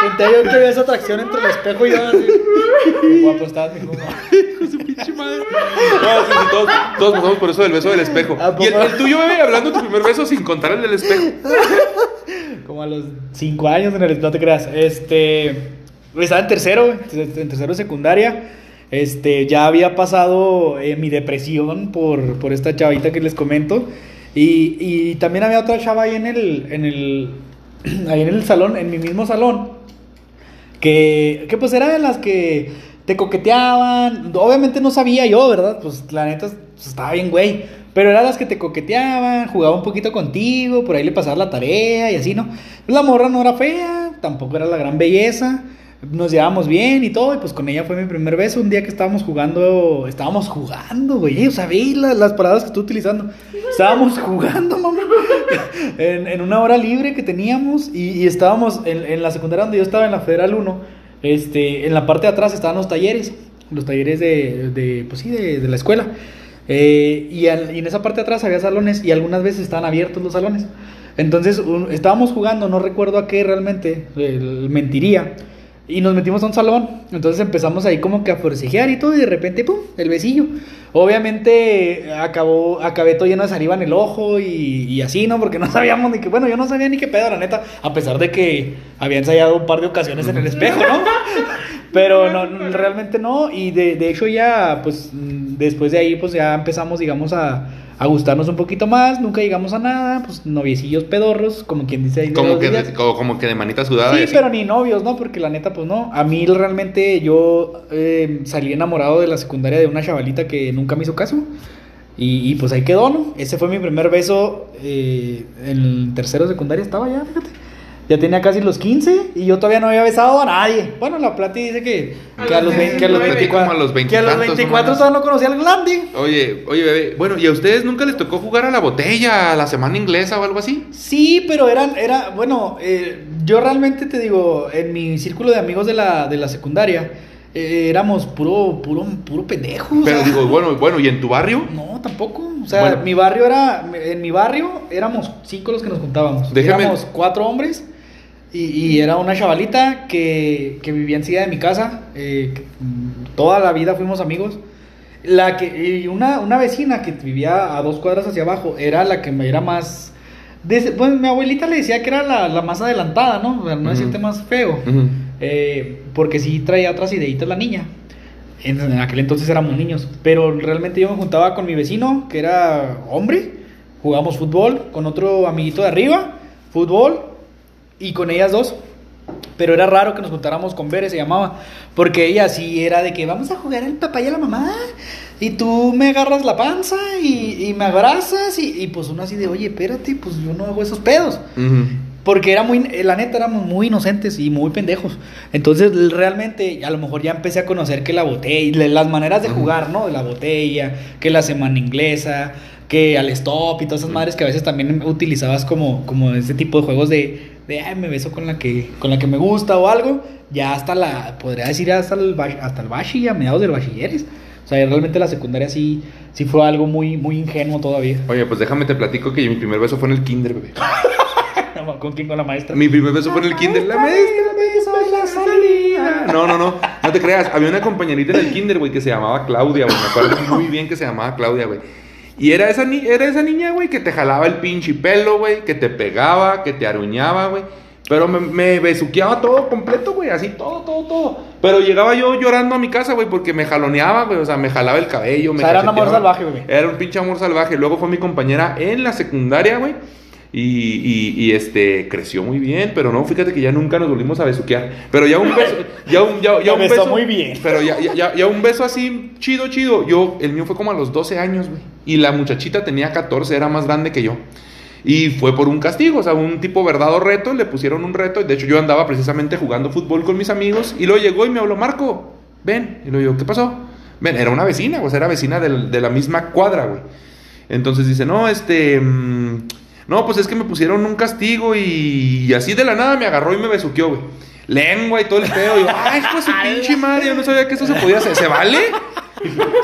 Sentía yo que había esa atracción entre el espejo y yo. Así. Qué guapo estás, mijo. Pinche madre. No, sí, sí, todos, todos pasamos por eso del beso del espejo. Y el, el tuyo, bebé, hablando de tu primer beso sin contar el del espejo. Como a los 5 años en el no te creas. Este. Estaba en tercero, en tercero de secundaria. Este, ya había pasado eh, mi depresión por, por esta chavita que les comento. Y, y también había otra chava ahí en el, en el, ahí en el salón, en mi mismo salón. Que, que pues era de las que te coqueteaban. Obviamente no sabía yo, ¿verdad? Pues la neta pues, estaba bien, güey. Pero eran las que te coqueteaban, jugaba un poquito contigo, por ahí le pasabas la tarea y así, ¿no? La morra no era fea, tampoco era la gran belleza. Nos llevábamos bien y todo, y pues con ella fue mi primer beso. Un día que estábamos jugando, estábamos jugando, güey. O sea, vi la- las palabras que estoy utilizando. Estábamos jugando, mamá. en, en una hora libre que teníamos, y, y estábamos en, en la secundaria donde yo estaba, en la Federal 1. Este, en la parte de atrás estaban los talleres, los talleres de, de pues sí, de, de la escuela. Eh, y, al- y en esa parte de atrás había salones y algunas veces estaban abiertos los salones. Entonces un- estábamos jugando, no recuerdo a qué realmente, eh, mentiría. Y nos metimos a un salón, entonces empezamos ahí como que a forcejear y todo, y de repente, ¡pum!, el besillo. Obviamente acabó, acabé todo lleno de saliva en el ojo y, y así, ¿no? Porque no sabíamos ni qué, bueno, yo no sabía ni qué pedo, la neta, a pesar de que había ensayado un par de ocasiones en el espejo, ¿no? Pero no, no, realmente no, y de, de hecho ya, pues, mm, después de ahí, pues ya empezamos, digamos, a, a gustarnos un poquito más, nunca llegamos a nada, pues noviecillos pedorros, como quien dice ahí. Como que, de, como, como que de manita sudada. Sí, pero ni novios, ¿no? Porque la neta, pues no. A mí realmente yo eh, salí enamorado de la secundaria de una chavalita que nunca me hizo caso. Y, y, pues ahí quedó, ¿no? Ese fue mi primer beso eh, en el tercero de secundaria. Estaba ya, fíjate. Ya tenía casi los 15 y yo todavía no había besado a nadie. Bueno, la Plati dice que, A que a los los 20, que a los 19. 24, Como a los que a los 20 y tantos, 24 no todavía no conocía al Glandi. Oye, oye, bebé. Bueno, ¿y a ustedes nunca les tocó jugar a la botella, a la semana inglesa o algo así? Sí, pero eran, era, bueno, eh, yo realmente te digo, en mi círculo de amigos de la, de la secundaria, eh, éramos puro, puro, puro pendejo. o Pero sea, digo, bueno, bueno, ¿y en tu barrio? No, tampoco. O sea, Bueno. mi barrio era. En mi barrio éramos cinco los que nos juntábamos. Déjame- Éramos cuatro hombres. Y, y era una chavalita que, que vivía enseguida de mi casa. eh, toda la vida fuimos amigos. La que, y una, una vecina que vivía a dos cuadras hacia abajo era la que me era más. des- bueno, mi abuelita le decía que era la, la más adelantada, ¿no? Sea, no Ujú. decirte más feo. Ujú. Eh, porque sí traía otras ideitas la niña. En, en aquel entonces éramos niños. Pero realmente yo me juntaba con mi vecino, que era hombre. Jugábamos fútbol con otro amiguito de arriba. Fútbol. Y con ellas dos. Pero era raro que nos juntáramos con Bere, se llamaba. Porque ella sí era de que vamos a jugar al papá y a la mamá. Y tú me agarras la panza y, y me abrazas. Y, y pues uno así de, oye, espérate, pues yo no hago esos pedos. Porque era muy, la neta, éramos muy inocentes y muy pendejos. Entonces, realmente, a lo mejor ya empecé a conocer que la botella, las maneras de jugar, ¿no? De la botella, que la semana inglesa, que al stop y todas esas madres que a veces también utilizabas como, como ese tipo de juegos de, de ay, me beso con la que, con la que me gusta o algo. Ya hasta la, podría decir hasta el, hasta el bashi, a mediados del bachilleres. O sea, realmente la secundaria sí, sí fue algo muy, muy ingenuo todavía. Oye, pues déjame te platico que mi primer beso fue en el kinder, bebé. ¿Con quién? Con la maestra. Mi primer beso fue en el kinder. La maestra me hizo la salida. No, no, no. No te creas. Había una compañerita en el kinder, güey, que se llamaba Claudia, güey. Me acuerdo muy bien que se llamaba Claudia, güey. Y era esa, ni era esa niña, güey, que te jalaba el pinche pelo, güey, que te pegaba, que te aruñaba, güey. Pero me, me besuqueaba todo completo, güey, así todo, todo, todo. Pero llegaba yo llorando a mi casa, güey, porque me jaloneaba, güey, o sea, me jalaba el cabello. me sea, era un amor salvaje, güey. Era un pinche amor salvaje. Luego fue mi compañera en la secundaria, güey. Y, y- y, este creció muy bien, pero no, fíjate que ya nunca nos volvimos a besuquear. Pero ya un beso, ya un, ya, ya Me un beso. muy bien. Pero ya, ya, ya, un beso así chido, chido. Yo, el mío fue como a los 12 años, güey. Y la muchachita tenía 14, era más grande que yo. Y fue por un castigo, o sea, un tipo verdad o reto, le pusieron un reto. De hecho, yo andaba precisamente jugando fútbol con mis amigos. Y luego llegó y me habló, Marco, ven. Y luego yo, ¿qué pasó? Ven, era una vecina, o sea, era vecina del- de la misma cuadra, güey. Entonces dice, no, este... mm, no, pues es que me pusieron un castigo y, y así de la nada me agarró y me besuqueó, güey. Lengua y todo el pedo. Y yo, ay, pues su pinche madre, yo no sabía que eso se podía hacer. ¿Se vale?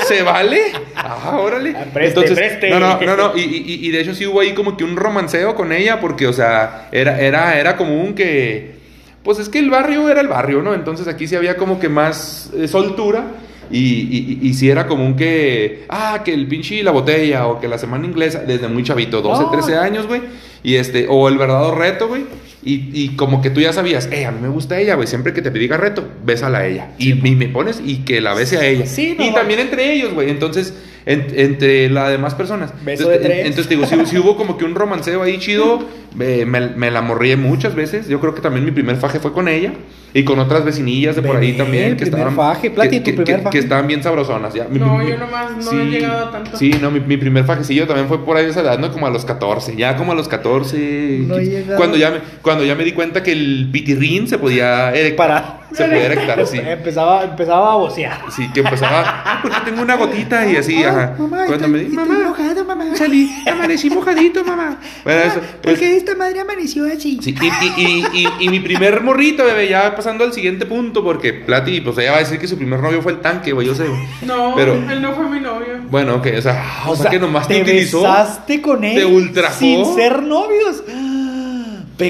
¿Se vale? Ah, órale. Preste, preste. No, no, no, no. Y, y- y de hecho sí hubo ahí como que un romanceo con ella porque, o sea, era, era, era común que... Pues es que el barrio era el barrio, ¿no? Entonces aquí sí había como que más eh, soltura. Y, y, sí era común que, ah, que el pinche y la botella, o que la semana inglesa, desde muy chavito, 12, No. 13 años, güey. Y este, o el verdadero reto, güey. Y, y como que tú ya sabías, eh, a mí me gusta ella, güey. Siempre que te diga reto, bésala a ella. Y, y me pones y que la bese a ella. Sí, no. Y también entre ellos, güey. Entonces, en- entre las demás personas. Beso entonces, de tres. en- entonces te digo, si, si hubo como que un romanceo ahí chido, eh, me, me la morrí muchas veces. Yo creo que también mi primer faje fue con ella. Y con otras vecinillas de por ahí también. Que primer estaban, faje. Plati, que, ¿tu que- primer que- faje? que estaban bien sabrosonas. Ya. Mi- No, mi- yo nomás no he llegado a tanto. Sí, no, mi, mi primer fajecillo también fue por ahí esa edad, ¿no? Como a los 14. Ya como a los 14. No he llegado. cuando, ya me, cuando ya me di cuenta que el pitirrín se podía erectar. Para. Se podía erectar, sí. Empezaba, empezaba a vocear. Sí, que empezaba, ah, porque tengo una gotita y así, ajá. Cuando me di, mamá, mamá. salí, amanecí mojadito, mamá. Bueno, eso, pues, esta madre amaneció así? sí, y, y, y, y, y mi primer morrito, bebé, ya pasando al siguiente punto, porque Plati, pues ella va a decir que su primer novio fue el tanque, güey, yo sé. No, Pero- él no fue mi novio. Bueno, ok, o sea, o sea, que nomás te, te utilizó. besaste con él te ultrajó. sin ser novios.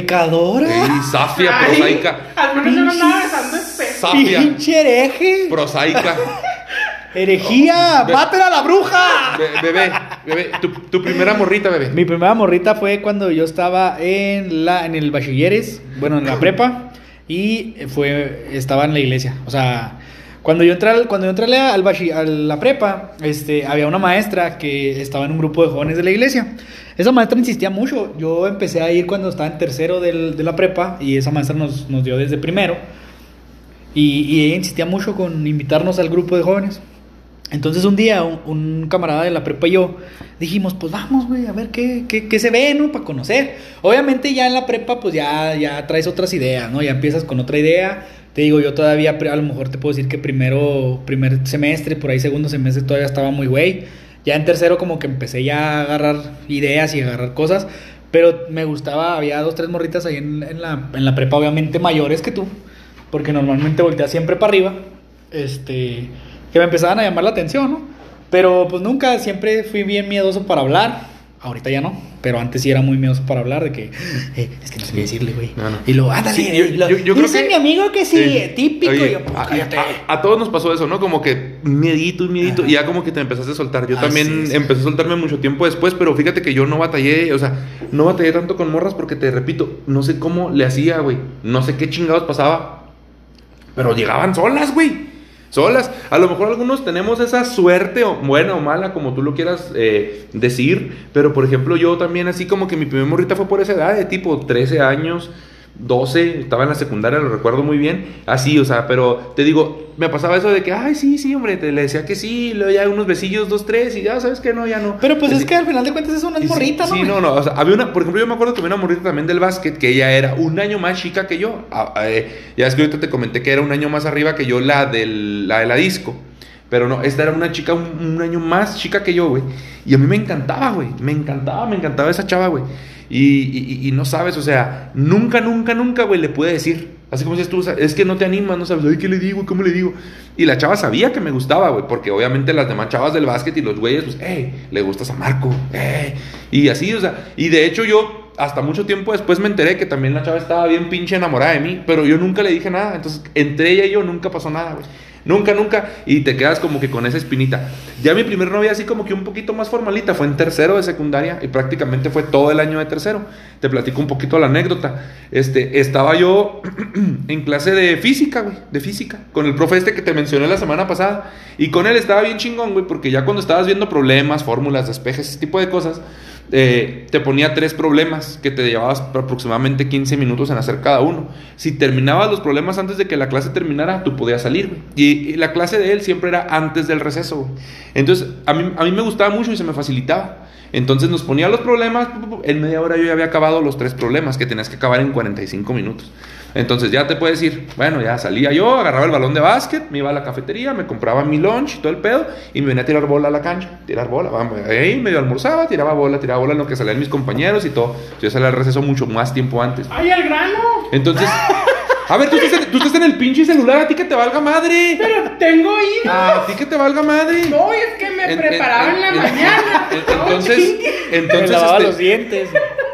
Pecadora. Ey, Safia, Ay, prosaica. Al menos yo no andaba besando espejo. Safia, Pinche hereje. prosaica. Herejía. Be- Mátela a la bruja. Be- bebé, bebé, tu, tu primera morrita, bebé. Mi primera morrita fue cuando yo estaba en la en el bachilleres, bueno, en la prepa y fue estaba en la iglesia. O sea, cuando yo entré cuando yo entré al bachi- a la prepa, este había una maestra que estaba en un grupo de jóvenes de la iglesia. Esa maestra insistía mucho. Yo empecé a ir cuando estaba en tercero del- de la prepa y esa maestra nos, nos dio desde primero. Y, y ella insistía mucho con invitarnos al grupo de jóvenes. Entonces un día un, un camarada de la prepa y yo dijimos, pues vamos, güey, a ver qué, qué, qué se ve, ¿no? Para conocer. Obviamente ya en la prepa pues ya, ya traes otras ideas, ¿no? Ya empiezas con otra idea. Te digo, yo todavía a lo mejor te puedo decir que primero, primer semestre, por ahí segundo semestre todavía estaba muy güey. Ya en tercero como que empecé ya a agarrar ideas y a agarrar cosas. Pero me gustaba, había dos, tres morritas ahí en, en la, en la prepa, obviamente mayores que tú. Porque normalmente volteas siempre para arriba. este, que me empezaban a llamar la atención, ¿no? Pero pues nunca, siempre fui bien miedoso para hablar. Ahorita ya no, pero antes sí era muy miedoso para hablar de que, eh, es que no sé qué decirle, güey. No, no. Y luego, ándale, Sí, yo- lo- yo- yo creo que- mi amigo que sí, típico. Oye, y yo, pues, a, a- a todos nos pasó eso, ¿no? Como que miedito, miedito, y ya como que te empezaste a soltar. Yo Ah, también sí. empecé a soltarme mucho tiempo después, pero fíjate que yo no batallé, o sea, no batallé tanto con morras porque te repito, no sé cómo le hacía, güey. No sé qué chingados pasaba, pero llegaban solas, güey. Solas. A lo mejor algunos tenemos esa suerte, o buena o mala, como tú lo quieras eh, decir. Pero por ejemplo, yo también, así como que mi primer morrita fue por esa edad, de tipo 13 años, 12, estaba en la secundaria, lo recuerdo muy bien. Así, o sea, pero te digo, me pasaba eso de que, ay, sí, sí, hombre, te le decía que sí, luego ya unos besillos, dos, tres, y ya, ¿sabes que No, ya no. Pero pues es que al final de cuentas es una sí- morrita, ¿no? Sí, no, no. O sea, había una, por ejemplo, yo me acuerdo que había una morrita también del básquet que ella era un año más chica que yo. Ah, eh, ya es que ahorita te comenté que era un año más arriba que yo, la, del, la de la disco. Pero no, esta era una chica un, un año más chica que yo, güey. Y a mí me encantaba, güey. Me encantaba, me encantaba esa chava, güey. Y, no sabes, o sea, nunca, nunca, nunca, güey, le pude decir. Así como dices tú, es que no te animas, no sabes, ay, ¿qué le digo? ¿Cómo le digo? Y la chava sabía que me gustaba, güey, porque obviamente las demás chavas del básquet y los güeyes, pues, hey, le gustas a Marco. Y así, o sea, y de hecho yo, hasta mucho tiempo después me enteré que también la chava estaba bien pinche enamorada de mí, pero yo nunca le dije nada. Entonces, entre ella y yo nunca pasó nada, güey. Nunca, nunca. Y te quedas como que con esa espinita. Ya mi primer novia, así como que un poquito más formalita, fue en tercero de secundaria y prácticamente fue todo el año de tercero. Te platico un poquito la anécdota. Este, estaba yo en clase de física, güey, de física, con el profe este que te mencioné la semana pasada. Y con él estaba bien chingón, güey, porque ya cuando estabas viendo problemas, fórmulas, despejes, ese tipo de cosas, eh, te ponía tres problemas que te llevabas aproximadamente 15 minutos en hacer cada uno. Si terminabas los problemas antes de que la clase terminara, tú podías salir. Y, y la clase de él siempre era antes del receso. Entonces, a mí, a mí me gustaba mucho y se me facilitaba. Entonces nos ponía los problemas, en media hora yo ya había acabado los tres problemas que tenías que acabar en 45 minutos. Entonces ya te puedes ir, bueno, ya salía yo, agarraba el balón de básquet, me iba a la cafetería, me compraba mi lunch y todo el pedo, y me venía a tirar bola a la cancha, tirar bola, vamos, ahí medio almorzaba, tiraba bola, tiraba bola en lo que salían mis compañeros y todo. Yo salía al receso mucho más tiempo antes. ¡Ay, al grano! Entonces, a ver, tú estás, en, tú estás en el pinche celular, a ti que te valga madre. Pero tengo oídos. A ti que te valga madre. No, es que me En- preparaba en, en- la en- mañana. en- No, entonces, chingue. Me entonces, lavaba este, los dientes.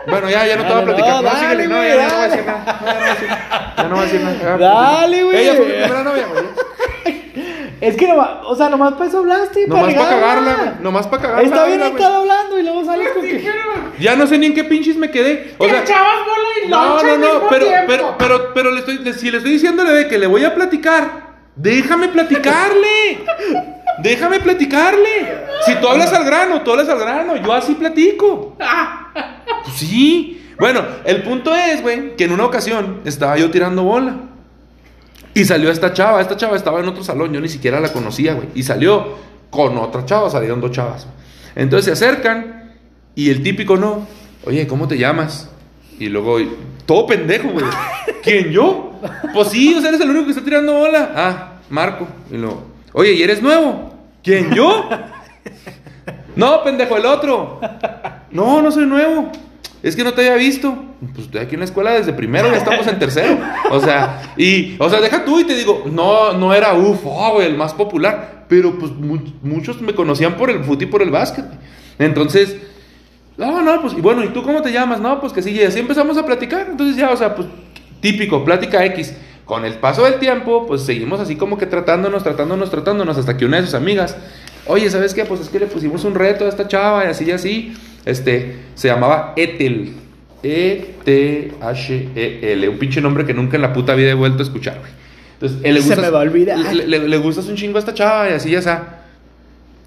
bueno, ya, ya no te voy a platicar. no, No, síguele, dale, no, güey, ya, ya no voy a dale. decir nada. No, ya no voy a decir nada. Ya no voy a decir nada. Ya, Dale, güey. Ella fue mi primera novia, güey. Es que nomás, o sea, nomás para eso hablaste. Nomás para cagarla, güey. Nomás para cagarla. Está bien estado hablando y luego sales con que. Ya no sé ni en qué pinches me quedé. O que sea, echabas bola y no, no, no, pero, pero, pero, pero le estoy, le- si le estoy diciéndole de que le voy a platicar, déjame platicarle. déjame platicarle. Si tú hablas al grano, tú hablas al grano. Yo así platico. Pues sí. Bueno, el punto es, güey, que en una ocasión estaba yo tirando bola. Y salió esta chava. Esta chava estaba en otro salón. Yo ni siquiera la conocía, güey. Y salió con otra chava. Salieron dos chavas. Entonces se acercan. Y el típico no. Oye, ¿cómo te llamas? Y luego, todo pendejo, güey. ¿Quién yo? Pues sí, o sea, eres el único que está tirando bola. Ah, Marco. Y luego, oye, ¿y eres nuevo? ¿Quién yo? No, pendejo, el otro. No, no soy nuevo. Es que no te había visto. Pues estoy aquí en la escuela desde primero, ya estamos en tercero. O sea, y, o sea, deja tú y te digo, no, no era uf, oh, el más popular. Pero pues mu- muchos me conocían por el fútbol y por el básquet. Entonces, no, no, pues, y bueno, ¿y tú cómo te llamas? No, pues que sí, y así empezamos a platicar. Entonces ya, o sea, pues, típico, plática X. Con el paso del tiempo, pues seguimos así como que tratándonos, tratándonos, tratándonos, hasta que una de sus amigas, oye, ¿sabes qué? Pues es que le pusimos un reto a esta chava y así y así. Este, se llamaba Ethel. E-T-H-E-L. Un pinche nombre que nunca en la puta vida he vuelto a escuchar, güey. Entonces, él le Se gusta, me va a olvidar. Le, le- le gustas un chingo a esta chava y así ya está.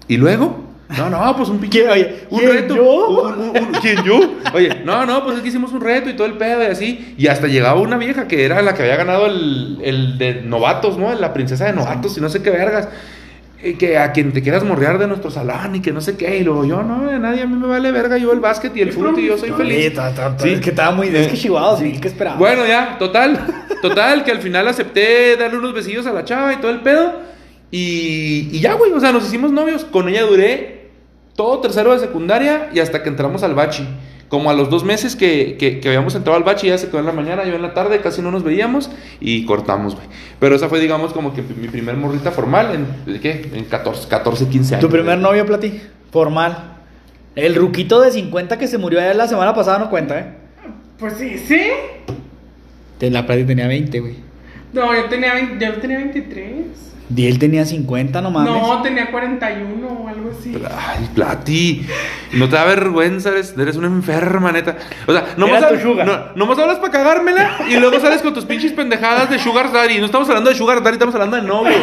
¿Y luego? No, no, pues un pinche. ¿Quién- oye, un ¿quién, reto. yo? Un- un- un- ¿Quién yo? Oye, no, no, pues es que hicimos un reto y todo el pedo y así. Y hasta llegaba una vieja que era la que había ganado el, el de novatos, ¿no? La princesa de novatos y no sé qué vergas. Y que a quien te quieras morrear de nuestro salón y que no sé qué. Y luego yo, no, a nadie, a mí me vale verga. Yo el básquet y el fútbol y yo soy feliz. Sí, ta- ta- ta- Sí. Es que estaba muy. Es que Chihuahua, sí, ¿qué esperaba? Bueno, ya, total. Total, que al final acepté darle unos besillos a la chava y todo el pedo. Y, y ya, güey, o sea, nos hicimos novios. Con ella duré todo tercero de secundaria y hasta que entramos al bachi. Como a los dos meses que, que, que habíamos entrado al bache, ya se quedó en la mañana, yo en la tarde, casi no nos veíamos y cortamos, güey. Pero esa fue, digamos, como que mi primer morrita formal en, ¿qué? En 14, 14 15 años. ¿Tu primer güey. novio, Plati? Formal. El ruquito de 50 que se murió ayer la semana pasada no cuenta, ¿eh? Pues sí, sí. La Plati tenía 20, güey. No, yo tenía, 20 yo tenía 23. Y él tenía 50, no mames. No, tenía 41 o algo así. Ay, Plati, no te da vergüenza, eres, eres una enferma, neta. O sea, no Era más tu sugar. No, nomás hablas para cagármela y luego sales con tus pinches pendejadas de Sugar Daddy. No estamos hablando de Sugar Daddy, estamos hablando de novios.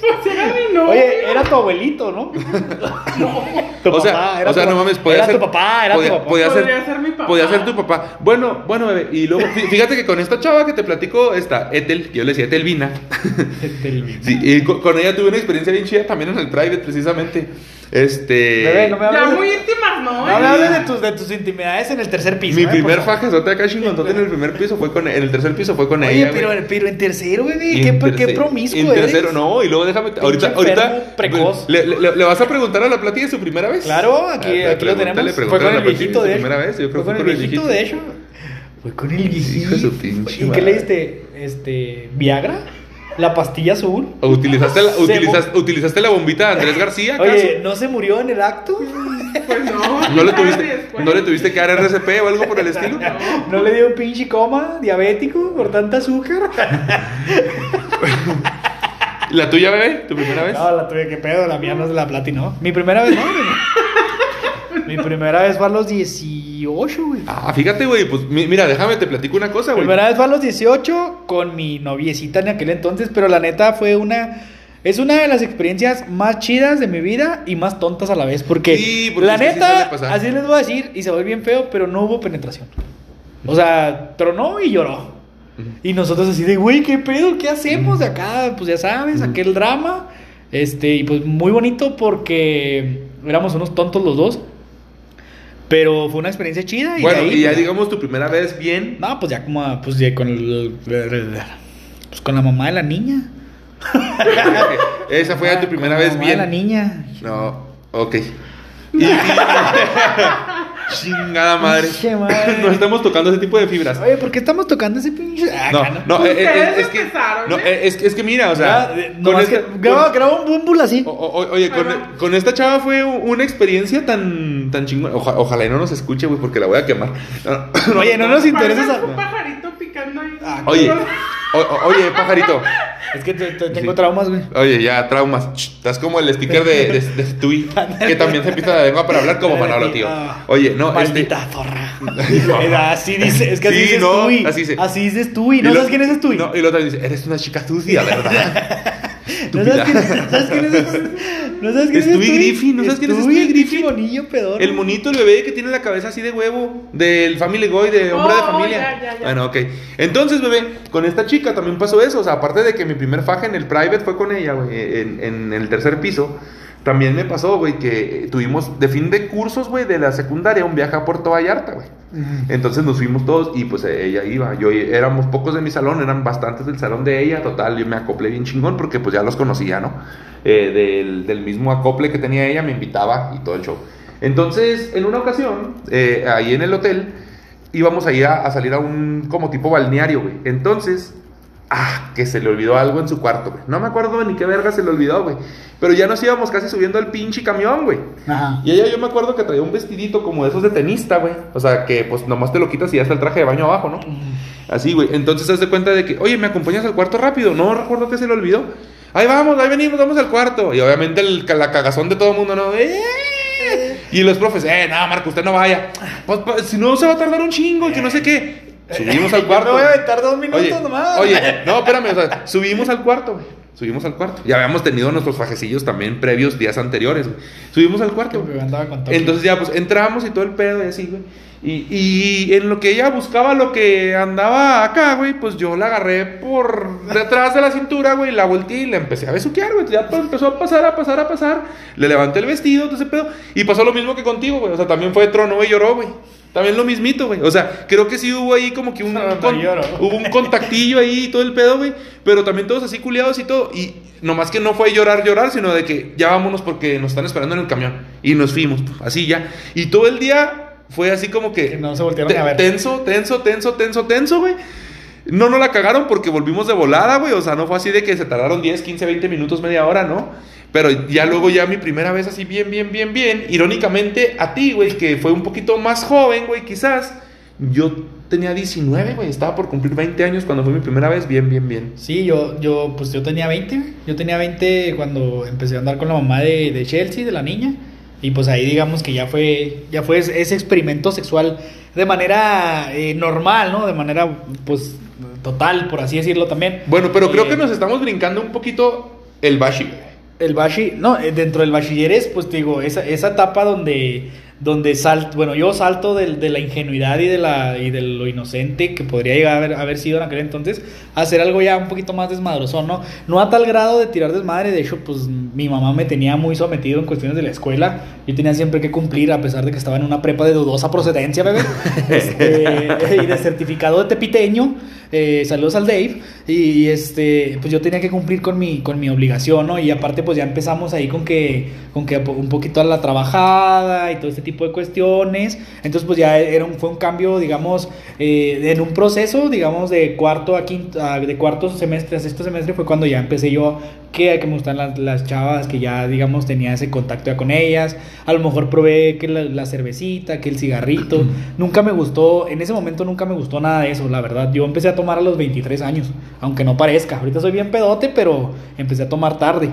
Pues era mi novio. Oye, era tu abuelito, ¿no? Tu o sea, papá, era o sea tu- no mames, podía era ser tu papá, era podía, tu papá. Podía ser, Podría ser mi papá. Podía ser tu papá. Bueno, bueno, bebé, y luego fí- fíjate que con esta chava que te platico, esta Ethel, que yo le decía Etelvina. Sí, y con, con ella tuve una experiencia bien chida también en el private, precisamente. Este. Bebé, no me Ya muy íntimas, ¿no? No me hables de tus, de tus intimidades en el tercer piso. Mi ¿eh? primer fajezote acá chingonzote en el primer piso fue con en el tercer piso fue con Oye, ella. pero, güey. pero en tercero, bebé. ¿Qué, en qué promiscuo En eres? tercero, no, y luego déjame. Ahorita, ahorita. precoz. Le, le- le vas a preguntar a la platilla de su primera vez? Claro, aquí, Ah, aquí lo tenemos. Fue con el viejito, de de su hecho. primera vez. Yo creo Fue con el viejito, de hecho. Fue con el viejito. Hijo de su pinche ¿Y qué le diste? Este, ¿Viagra? ¿La pastilla azul? ¿O ¿Utilizaste la, Se utilizas- utilizaste la bombita de Andrés García? acaso? Oye, ¿no se murió en el acto? Pues no. ¿No le, tuviste, después. ¿No le tuviste que dar RCP o algo por el estilo? ¿No le dio un pinche coma diabético por tanta azúcar? ¿La tuya, bebé? ¿Tu primera vez? No, la tuve que pedo, la mía no es la platino. Mi primera vez, no. Mi primera vez fue a los 18, güey. Ah, fíjate, güey, pues mi- mira, déjame te platico una cosa, güey. Primera vez fue a los 18 con mi noviecita en aquel entonces, pero la neta fue una... Es una de las experiencias más chidas de mi vida y más tontas a la vez, porque, Sí, porque la es que sí neta, suele pasar. así les voy a decir, y se ve bien feo, pero no hubo penetración. O sea, tronó y lloró. Y nosotros así de, güey, ¿qué pedo? ¿Qué hacemos de acá? Pues ya sabes, aquel drama. Este, y pues muy bonito porque éramos unos tontos los dos. Pero fue una experiencia chida. Y Bueno, ahí, y ya pues, digamos tu primera vez bien. no, pues ya como, pues ya con el, pues con la mamá de la niña. Esa fue ya tu primera con la vez mamá bien. de la niña. No, ok. Y, y- Chingada madre. Pinche madre. No estamos tocando ese tipo de fibras. Oye, ¿por qué estamos tocando ese pinche? Ah, No, acá, no, eh, eh, Ustedes es que. empezaron, No, ¿eh? es, que- es que mira, o sea. Con esta- que- graba, con- graba un búmbula así. o- o- oye, con, esta chava fue una experiencia tan, tan chingona. Oja- ojalá y no nos escuche, güey, porque la voy a quemar. No, Oye, no nos interesa un pajarito picando ahí. Ah, Oye, o- oye, pajarito. Es que te- te- tengo Sí. traumas, güey. Oye, ya, traumas. Ch, Estás como el sticker de, de, de Stewie, que también se empieza la lengua para hablar como Manolo, tío. Oye, no, este. Maldita zorra. Eh, así dice, es que así Sí, dices no, así dice. Así dices y no lo- sabes quién es este. No, y luego también dice, eres una chica sucia, ¿verdad? No sabes quién es, ¿sabes quién es? No sabes quién es Stewie? Griffin, ¿no sabes quién es Stewie, Stewie el Griffin? monillo. El monito, el bebé que tiene la cabeza así de huevo del Family Guy, de hombre de Oh, familia. ya, ya, ya. Bueno, ok. Entonces, bebé, con esta chica también pasó eso. O sea, aparte de que mi primer faje en el private fue con ella, güey, en, en el tercer piso. También me pasó, güey, que tuvimos de fin de cursos, güey, de la secundaria, un viaje a Puerto Vallarta, güey. Entonces nos fuimos todos y pues ella iba. Yo éramos pocos de mi salón, eran bastantes del salón de ella. Total, yo me acoplé bien chingón porque pues ya los conocía, ¿no? Eh, del, del mismo acople que tenía ella, me invitaba y todo el show. Entonces, en una ocasión, eh, ahí en el hotel, íbamos a ir a, a salir a un como tipo balneario, güey. Entonces, ah, que se le olvidó algo en su cuarto, güey. No me acuerdo ni qué verga se le olvidó, güey. Pero ya nos íbamos casi subiendo al pinche camión, güey. Ajá. Y ella yo me acuerdo que traía un vestidito como de esos de tenista, güey. O sea, que pues nomás te lo quitas y ya está el traje de baño abajo, ¿no? Así, güey. Entonces haz de cuenta de que, oye, ¿me acompañas al cuarto rápido? No recuerdo que se le olvidó. Ahí vamos, ahí venimos, vamos al cuarto. Y obviamente el, la cagazón de todo el mundo, ¿no? ¡Eh! Y los profes, eh, no, Marco, usted no vaya. Pues, pues, si no, se va a tardar un chingo, y que no sé qué. Subimos al Yo cuarto. me voy a aventar dos minutos Oye, nomás. oye, no, espérame, o sea, subimos al cuarto, güey. Subimos al cuarto. Ya habíamos tenido nuestros fajecillos también previos días anteriores, güey. Subimos al cuarto. Andaba con. Entonces ya, pues entramos y todo el pedo y así, güey. Y, y en lo que ella buscaba lo que andaba acá, güey, pues yo la agarré por detrás de la cintura, güey, la volteé y la empecé a besuquear, güey. Ya pues, empezó a pasar, a pasar, a pasar. Le levanté el vestido, todo ese pedo. Y pasó lo mismo que contigo, güey. O sea, también fue trono y lloró, güey. También lo mismito, güey. O sea, creo que sí hubo ahí como que un, No, no con- lloro. hubo un contactillo ahí y todo el pedo, güey. Pero también todos así culiados y todo. Y nomás que no fue llorar, llorar, sino de que ya vámonos porque nos están esperando en el camión. Y nos fuimos, así ya. Y todo el día fue así como que... Que no se voltearon a ver. Tenso, tenso, tenso, tenso, tenso, güey. No, no la cagaron porque volvimos de volada, güey. O sea, no fue así de que se tardaron 10, 15, 20 minutos, media hora, ¿no? Pero ya luego, ya mi primera vez así, bien, bien, bien, bien. Irónicamente, a ti, güey, que fue un poquito más joven, güey, quizás. Yo tenía 19, güey. Estaba por cumplir 20 años cuando fue mi primera vez. Bien, bien, bien. Sí, yo, yo, pues yo tenía 20, güey. yo tenía 20 cuando empecé a andar con la mamá de, de Chelsea, de la niña, y pues ahí digamos que ya fue, ya fue ese experimento sexual de manera eh, normal, ¿no? De manera, pues, total, por así decirlo también. Bueno, pero creo Eh, que nos estamos brincando un poquito el bashi. El bashi, no, eh, dentro del bachilleres, pues te digo, esa, esa etapa donde, donde salto, bueno, yo salto del- de, la ingenuidad y de, la, y de lo inocente que podría llegar a haber, haber sido en aquel entonces, a hacer algo ya un poquito más desmadrosón, ¿no? No a tal grado de tirar desmadre, de hecho, pues mi mamá me tenía muy sometido en cuestiones de la escuela, yo tenía siempre que cumplir, a pesar de que estaba en una prepa de dudosa procedencia, bebé, Este, y de certificado de tepiteño, eh, saludos al Dave, y este, pues yo tenía que cumplir con mi, con mi obligación, ¿no? Y aparte, pues ya empezamos ahí con que, con que un poquito a la trabajada y todo este tipo de cuestiones. Entonces, pues ya era un, fue un cambio, digamos, eh, en un proceso, digamos, de cuarto a quinto, de cuarto semestre a sexto semestre fue cuando ya empecé yo que, que me gustan las, las chavas, que ya, digamos, tenía ese contacto ya con ellas. A lo mejor probé que la, la cervecita, que el cigarrito. Nunca me gustó, en ese momento nunca me gustó nada de eso, la verdad. Yo empecé a tomar a los 23 años, aunque no parezca. Ahorita soy bien pedote, pero empecé a tomar tarde.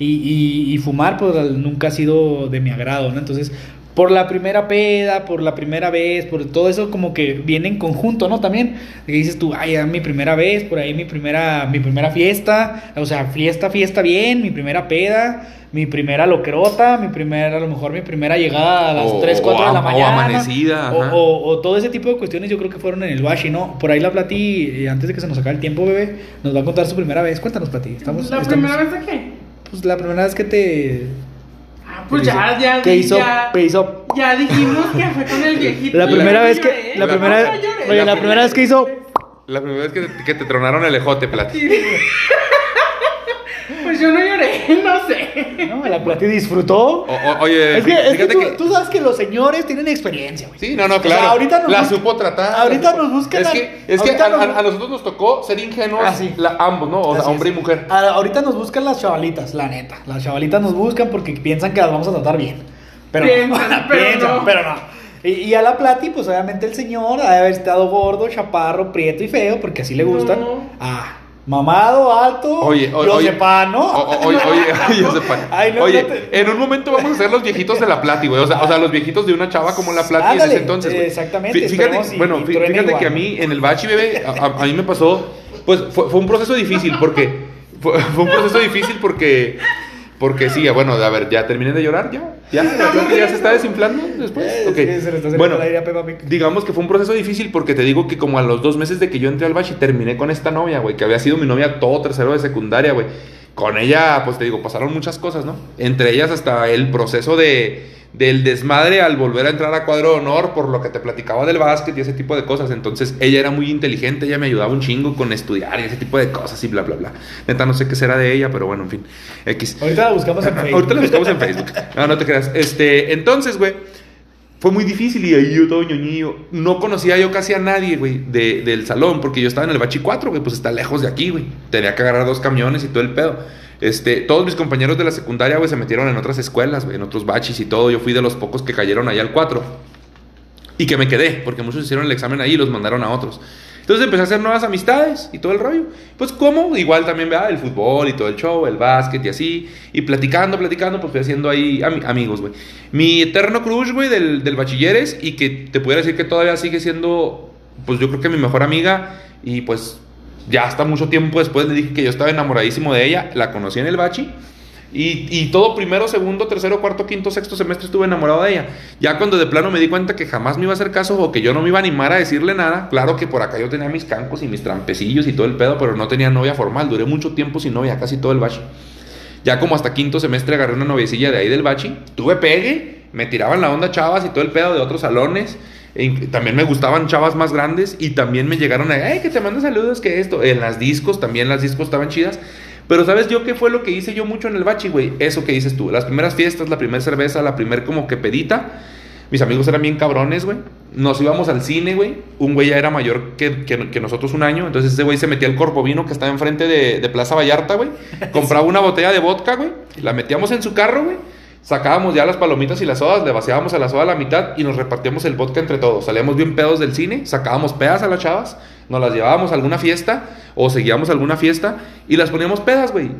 Y, y- y fumar, pues nunca ha sido de mi agrado, ¿no? Entonces, por la primera peda, por la primera vez, por todo eso como que viene en conjunto, ¿no? También, que dices tú, ay, ya mi primera vez, por ahí mi primera, mi primera fiesta, o sea, fiesta, fiesta bien, mi primera peda, mi primera loquerota, mi primera, a lo mejor mi primera llegada a las O- 3, o 4 de la am- o mañana. amanecida, O, ajá. o- o todo ese tipo de cuestiones yo creo que fueron en el Bashi, ¿no? Por ahí la Plati, eh, antes de que se nos acabe el tiempo, bebé, nos va a contar su primera vez. Cuéntanos, Plati. Estamos, ¿La estamos- primera vez de qué? Pues la primera vez que te... Pues que ya, hizo- ya, que hizo, ya, que hizo ya dijimos que fue con el viejito. La primera vez que. lloré, La primera, oye, la primera vez que hizo. La primera vez que te, que te tronaron el ejote, Plati. Pues yo no lloré, no sé. No, la Plati disfrutó. O- o- oye, es que, es que tú, que- tú sabes que los señores tienen experiencia, güey. Sí, no, no, O sea, claro. ahorita nos la bus- supo tratar. ahorita nos buscan Es a- que, es que a, nos- a- a nosotros nos tocó ser ingenuos Ah, sí. la- ambos, ¿no? O sea, Así hombre es. y mujer. A- ahorita nos buscan las chavalitas, la neta. Las chavalitas nos buscan porque piensan que las vamos a tratar bien. Pero Piensan, no, pero piensan, no. pero no. Y, y a la Plati, pues obviamente el señor ha de haber estado gordo, chaparro, prieto y feo, porque así le gustan. No. Ah, mamado, alto, Oye, oye, Yosepano. o- o- oye, oye, oye, Josepa. Ay, no, Oye, no te- en un momento vamos a ser los viejitos de la Plati, güey. O sea, o sea, los viejitos de una chava como la Plati en ese entonces, güey. exactamente, Fíjate, y- bueno, y fíjate igual. que a mí en el bachi, bebé, a, a- a mí me pasó, pues fue, fue un proceso difícil porque fue, fue un proceso difícil porque porque sí, bueno, a ver, ya terminé de llorar, ya, ya, la ya se está desinflando después. Es Ok. que se le está saliendo Bueno, digamos que fue un proceso difícil porque te digo que como a los dos meses de que yo entré al bachi terminé con esta novia, güey, que había sido mi novia todo tercero de secundaria, güey. Con ella, pues te digo, pasaron muchas cosas, ¿no? Entre ellas hasta el proceso de del desmadre al volver a entrar a cuadro de honor por lo que te platicaba del básquet y ese tipo de cosas. Entonces ella era muy inteligente, ella me ayudaba un chingo con estudiar y ese tipo de cosas y bla, bla, bla. Neta, no sé qué será de ella, pero bueno, en fin. X. Ahorita la buscamos en Facebook. Ahorita la buscamos en Facebook. No, no te creas. Este, entonces, güey, fue muy difícil y ahí yo todo ñoñillo. No conocía yo casi a nadie, güey, de- del salón, porque yo estaba en el Bachi 4, güey, pues está lejos de aquí, güey. Tenía que agarrar dos camiones y todo el pedo. Este, todos mis compañeros de la secundaria, güey, se metieron en otras escuelas, en otros bachis y todo. Yo fui de los pocos que cayeron ahí al 4. Y que me quedé, porque muchos hicieron el examen ahí y los mandaron a otros. Entonces empecé a hacer nuevas amistades y todo el rollo. Pues como, igual también, vea, el fútbol y todo el show, el básquet y así. Y platicando, platicando, pues fui haciendo ahí ami- amigos, güey. Mi eterno crush, güey, del, del bachilleres y que te pudiera decir que todavía sigue siendo, pues yo creo que mi mejor amiga. Y pues ya hasta mucho tiempo después le dije que yo estaba enamoradísimo de ella. La conocí en el bachi. Y, todo primero, segundo, tercero, cuarto, quinto, sexto semestre estuve enamorado de ella. Ya cuando de plano me di cuenta que jamás me iba a hacer caso o que yo no me iba a animar a decirle nada, claro que por acá yo tenía mis cancos y mis trampecillos y todo el pedo, pero no tenía novia formal. Duré mucho tiempo sin novia, casi todo el bachi. Ya como hasta quinto semestre agarré una noviecilla de ahí del bachi. Tuve pegue, me tiraban la onda chavas y todo el pedo de otros salones. E también me gustaban chavas más grandes y también me llegaron a, ay, que te mando saludos, que esto. En las discos, también las discos estaban chidas. Pero ¿sabes yo qué fue lo que hice yo mucho en el bachi, güey? Eso que dices tú. Las primeras fiestas, la primera cerveza, la primer como que pedita. Mis amigos eran bien cabrones, güey. Nos íbamos al cine, güey. Un güey ya era mayor que, que- que nosotros un año. Entonces ese güey se metía al Corpovino que estaba enfrente de, de Plaza Vallarta, güey. Compraba una botella de vodka, güey. La metíamos en su carro, güey. Sacábamos ya las palomitas y las sodas, le vaciábamos a la soda a la mitad y nos repartíamos el vodka entre todos. Salíamos bien pedos del cine, sacábamos pedas a las chavas, nos las llevábamos a alguna fiesta o seguíamos alguna fiesta y las poníamos pedas, güey,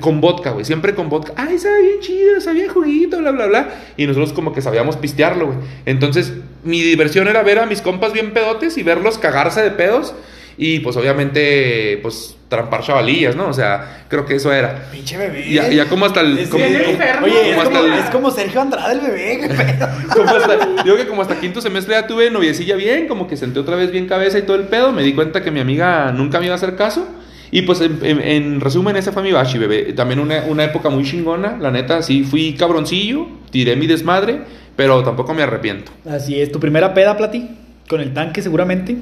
con vodka, güey, siempre con vodka. Ay, sabe bien chido, sabía juguito, bla, bla, bla. Y nosotros como que sabíamos pistearlo, güey. Entonces, mi diversión era ver a mis compas bien pedotes y verlos cagarse de pedos y pues obviamente, pues trampar chavalillas, ¿no? O sea, creo que eso era. Pinche bebé. Ya, ya como hasta el... Es como- bien como- enfermo. Oye, es como como, hasta el- es como Sergio Andrade el bebé. qué pedo. como hasta- digo que como hasta quinto semestre ya tuve noviecilla bien, como que senté otra vez bien cabeza y todo el pedo. Me di cuenta que mi amiga nunca me iba a hacer caso. Y pues en, en- en resumen, ese fue mi bachi, bebé. También una, una época muy chingona, la neta, sí, fui cabroncillo, tiré mi desmadre, pero tampoco me arrepiento. Así es, tu primera peda, Plati, con el tanque seguramente,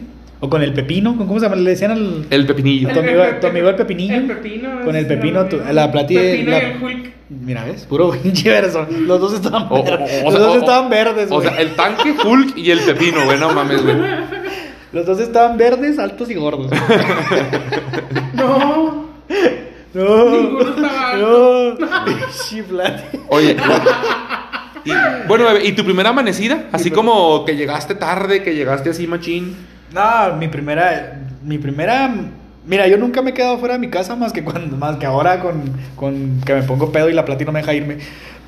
o con el pepino, ¿con ¿cómo se llama? Le decían al... El pepinillo. Tu amigo- tu amigo el pepinillo. El pepino. Con el pepino, tu- la plati- Pepino la- y el Hulk. Mira, ¿ves? Puro pinche verso. Los dos estaban verdes. o Los sea, dos estaban verdes, O sea, el tanque, Hulk y el pepino, güey, no mames, güey. Los dos estaban verdes, altos y gordos. No. No. Ninguno estaba No. Pinche Plati. Oye, y, bueno, bebé, ¿y tu primera amanecida? Así como que llegaste tarde, que llegaste así machín. No, mi primera, mi primera, mira, yo nunca me he quedado fuera de mi casa más que cuando, más que ahora con, con que me pongo pedo y la plata no me deja irme.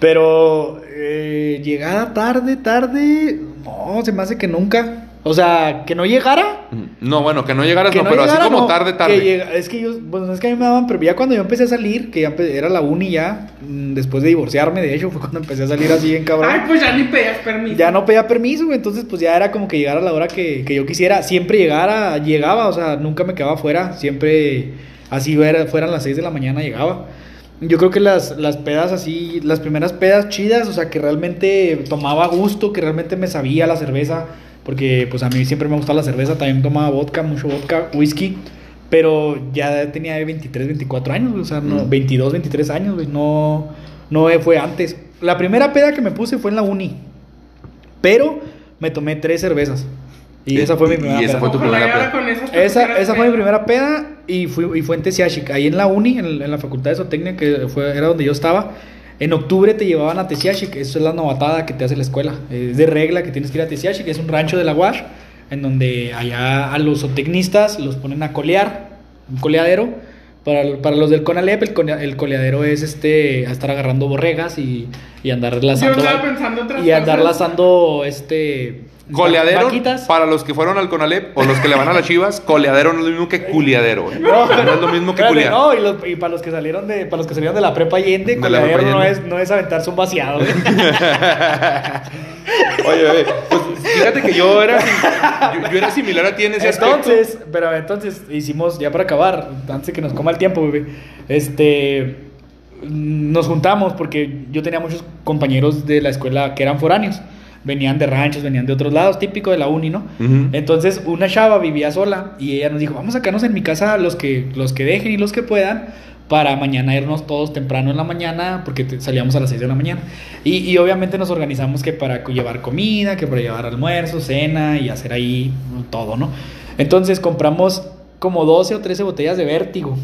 Pero eh, llegada tarde, tarde, no, se me hace que nunca. O sea, que no llegara. No, bueno, que no llegaras, Que no, no pero llegara, así como no, tarde, que tarde. llega- es que yo, bueno, es que a mí me daban, pero ya cuando yo empecé a salir, que ya empe- era la uni ya, mm, después de divorciarme, de hecho, fue cuando empecé a salir así en cabrón. Ay, pues ya ni pedías permiso. Ya no pedía permiso, güey, entonces pues ya era como que llegara a la hora que, que yo quisiera. Siempre llegara, llegaba, o sea, nunca me quedaba fuera. Siempre, así fuera- fueran las 6 de la mañana, llegaba. Yo creo que las, las pedas así, las primeras pedas chidas, o sea, que realmente tomaba gusto, que realmente me sabía la cerveza, porque pues a mí siempre me gustaba la cerveza, también tomaba vodka, mucho vodka, whisky, pero ya tenía 23, 24 años, o sea, no, Mm. 22, 23 años, güey, no, no fue antes. La primera peda que me puse fue en la uni, pero me tomé tres cervezas. Y Y- esa fue mi y primera esa peda. fue tu primera y peda. con esas te Esa, esa fue mi primera peda y, fui, y fue en Tesiachic, ahí en la uni, en, en la facultad de zootecnia, que fue, era donde yo estaba. En octubre te llevaban a Tesiachic, eso es la novatada que te hace la escuela. Es de regla que tienes que ir a Tesiachic, es un rancho de la UASH, en donde allá a los zootecnistas los ponen a colear, un coleadero. Para, para los del CONALEP, el, cone- el coleadero es este, a estar agarrando borregas y, y andar Yo lazando. estaba pensando otras y andar lazando este. Coleadero, vaquitas. para los que fueron al Conalep o los que le van a las chivas, coleadero no es lo mismo que culiadero, güey. No, No, es lo mismo que culiar. No, y, los- y para los que salieron de, para los que salieron de la prepa Allende, coleadero prepa no Allende. es, no es aventarse un vaciado. güey. Oye, bebé, pues fíjate que yo era, yo, yo era similar a ti en ese aspecto. entonces, pero entonces hicimos, ya para acabar, antes de que nos coma el tiempo, bebé, este, nos juntamos porque yo tenía muchos compañeros de la escuela que eran foráneos. Venían de ranchos, venían de otros lados, típico de la uni, ¿no? Entonces, una chava vivía sola y ella nos dijo, vamos a quedarnos en mi casa los que, los que dejen y los que puedan para mañana irnos todos temprano en la mañana, porque salíamos a las 6 de la mañana. Y, y obviamente nos organizamos que para llevar comida, que para llevar almuerzo, cena y hacer ahí todo, ¿no? Entonces compramos como 12 o 13 botellas de vértigo,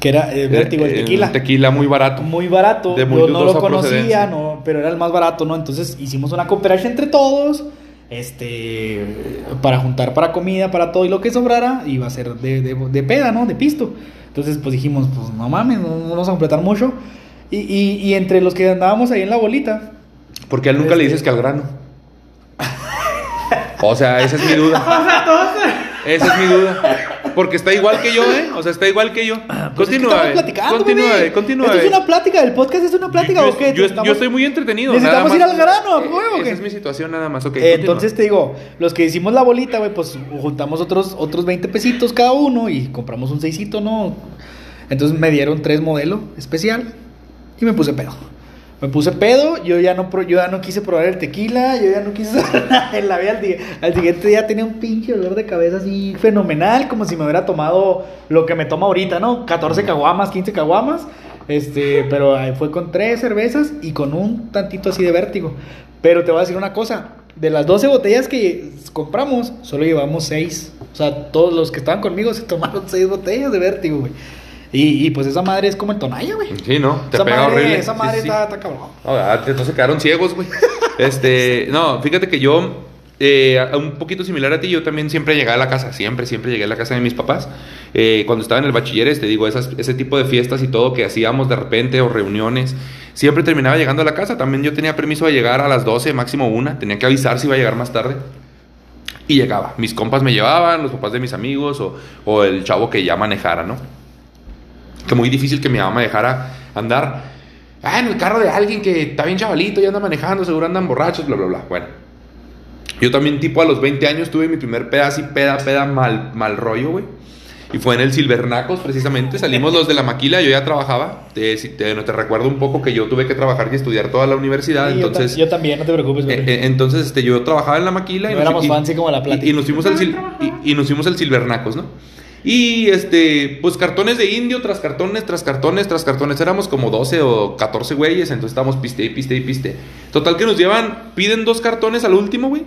que era eh, vértigo, el Eh, tequila tequila muy barato. muy barato. De muy Yo no lo conocía, no, pero era el más barato, ¿no? Entonces hicimos una cooperacha entre todos, este, para juntar para comida, para todo y lo que sobrara iba a ser de, de, de peda, ¿no? De pisto. Entonces, pues dijimos, pues no mames, no, no vamos a completar mucho. Y, y, y entre los que andábamos ahí en la bolita, Porque a él nunca le Este- dices que al grano. O sea, esa es mi duda. O sea, todos. Esa es mi duda. Porque está igual que yo, ¿eh? O sea, está igual que yo. pues es que continúa, platicando, continúa, bebé. continúa. Esto es una plática, el podcast es una plática, yo, ¿o qué? yo- Estamos- yo estoy muy entretenido. Necesitamos nada ir más. al grano, ¿a Eh, huevo, Esa qué? es mi situación nada más. Ok, Eh, entonces te digo, los que hicimos la bolita, güey, pues juntamos otros, otros 20 pesitos cada uno y compramos un seisito, ¿no? Entonces me dieron tres modelos especial y me puse pedo. Me puse pedo, yo ya no, yo ya no quise probar el tequila, yo ya no quise en la. Al, di- al siguiente día tenía un pinche dolor de cabeza así fenomenal, como si me hubiera tomado lo que me toma ahorita, ¿no? 14 caguamas, 15 caguamas. Este, pero ahí fue con tres cervezas y con un tantito así de vértigo. Pero te voy a decir una cosa, de las 12 botellas que compramos, solo llevamos 6. O sea, todos los que estaban conmigo se tomaron 6 botellas de vértigo, güey. Y, y pues esa madre es como el tonalla, güey. Sí, ¿no? Te esa pega madre, horrible. Esa madre sí. Está, está cabrón. No, ah, entonces quedaron ciegos, güey. Este, no, fíjate que yo, eh, un poquito similar a ti, yo también siempre llegué a la casa, siempre, siempre llegué a la casa de mis papás. Eh, cuando estaba en el bachilleres, te digo, esas, ese tipo de fiestas y todo que hacíamos de repente o reuniones, siempre terminaba llegando a la casa. También yo tenía permiso de llegar a las 12, máximo una, tenía que avisar si iba a llegar más tarde. Y llegaba. Mis compas me llevaban, los papás de mis amigos o, o el chavo que ya manejara, ¿no? Que muy difícil que mi mamá me dejara andar ah, en el carro de alguien que está bien chavalito y anda manejando, seguro andan borrachos, bla, bla, bla. Bueno, yo también, tipo, a los 20 años tuve mi primer peda así, peda, peda, mal, mal rollo, güey. Y fue en el Silvernacos, precisamente. Salimos los de la maquila, yo ya trabajaba. Te, te, no te recuerdo un poco que yo tuve que trabajar y estudiar toda la universidad. Sí, yo entonces, ta- yo, también, no te preocupes, eh, güey. eh, entonces, este, yo trabajaba en la maquila y, No éramos y- fancy como la Plati. y, y nos fuimos al y, y nos fuimos al Silvernacos, ¿no? Y este, pues cartones de indio tras cartones, tras cartones, tras cartones. Éramos como 12 o 14 güeyes, entonces estábamos piste y piste y piste. Total que nos llevan, piden dos cartones al último, güey.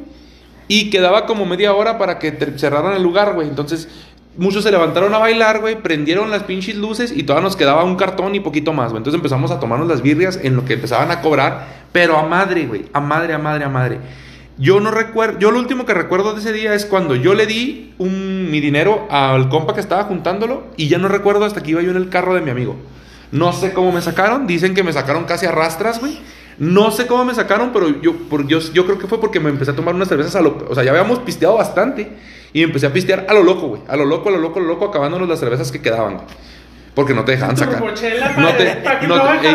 Y quedaba como media hora para que cerraran el lugar, güey. Entonces, muchos se levantaron a bailar, güey. Prendieron las pinches luces y todavía nos quedaba un cartón y poquito más, güey. Entonces empezamos a tomarnos las birrias en lo que empezaban a cobrar. Pero a madre, güey. A madre, a madre, a madre. Yo no recuerdo. Yo lo último que recuerdo de ese día es cuando yo le di un, mi dinero al compa que estaba juntándolo. Y ya no recuerdo hasta que iba yo en el carro de mi amigo. No sé cómo me sacaron. Dicen que me sacaron casi a rastras, güey. No sé cómo me sacaron, pero yo, por, yo, yo creo que fue porque me empecé a tomar unas cervezas a lo... O sea, ya habíamos pisteado bastante. Y empecé a pistear a lo loco, güey. A lo loco, a lo loco, a lo loco, acabándonos las cervezas que quedaban, güey. Porque no te dejaban sacar. No te, no te- ey,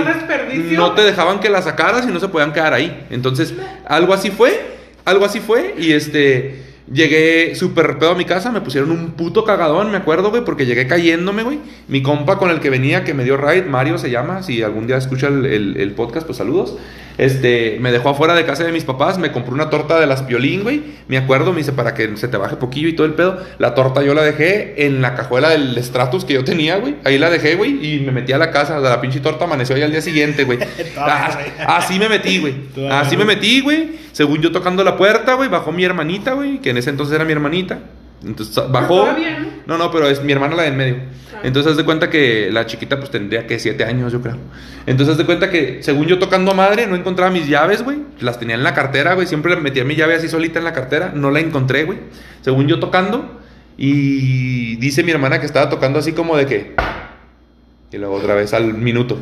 no te dejaban que la sacaras y no se podían quedar ahí. Entonces, algo así fue. Algo así fue. Y este. Llegué súper pedo a mi casa, me pusieron un puto cagadón, me acuerdo, güey, porque llegué cayéndome, güey. Mi compa con el que venía, que me dio ride, Mario se llama, si algún día escucha el, el- el podcast, pues saludos. Este, me dejó afuera de casa de mis papás, me compró una torta de las piolín, güey. Me acuerdo, me dice, para que se te baje poquillo y todo el pedo. La torta yo la dejé en la cajuela del Stratus que yo tenía, güey. Ahí la dejé, güey, y me metí a la casa. La pinche torta amaneció ahí al día siguiente, güey. Ah, Así me metí, güey. Así me metí, güey. Según yo tocando la puerta, güey, bajó mi hermanita, güey, que en ese entonces era mi hermanita. Entonces bajó. todavía, No, no, pero es mi hermana la de en medio. Entonces haz de cuenta que la chiquita pues tendría que siete años, yo creo. Entonces haz de cuenta que según yo tocando a madre, no encontraba mis llaves, güey. Las tenía en la cartera, güey. Siempre metía mi llave así solita en la cartera. No la encontré, güey. Según yo tocando. Y dice mi hermana que estaba tocando así como de que... Y luego otra vez al minuto.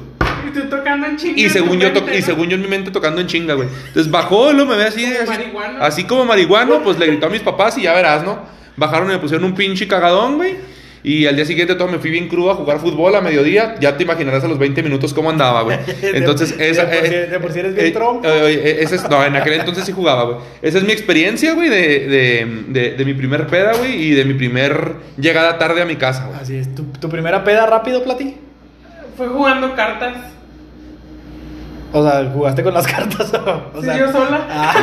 Y tú tocando en chinga. Y según, yo mente, y según yo en mi mente tocando en chinga, güey. Entonces bajó, luego me ve así, Como así, marihuano. así como marihuano, pues le gritó a mis papás y ya verás, ¿no? Bajaron y me pusieron un pinche cagadón, güey. Y al día siguiente todo me fui bien crudo a jugar fútbol a mediodía. Ya te imaginarás a los 20 minutos cómo andaba, güey. Entonces, De- esa. de por sí- eh, de por sí eres bien eh, tronco. eh, ese es- no, en aquel entonces sí jugaba, güey. Esa es mi experiencia, güey, de, de, de, de mi primer peda, güey, y de mi primer llegada tarde a mi casa, güey. Así es. ¿Tu, tu primera peda rápido, Plati? Fue jugando cartas. O sea, jugaste con las cartas. O Sí, sea, yo sola. Ah.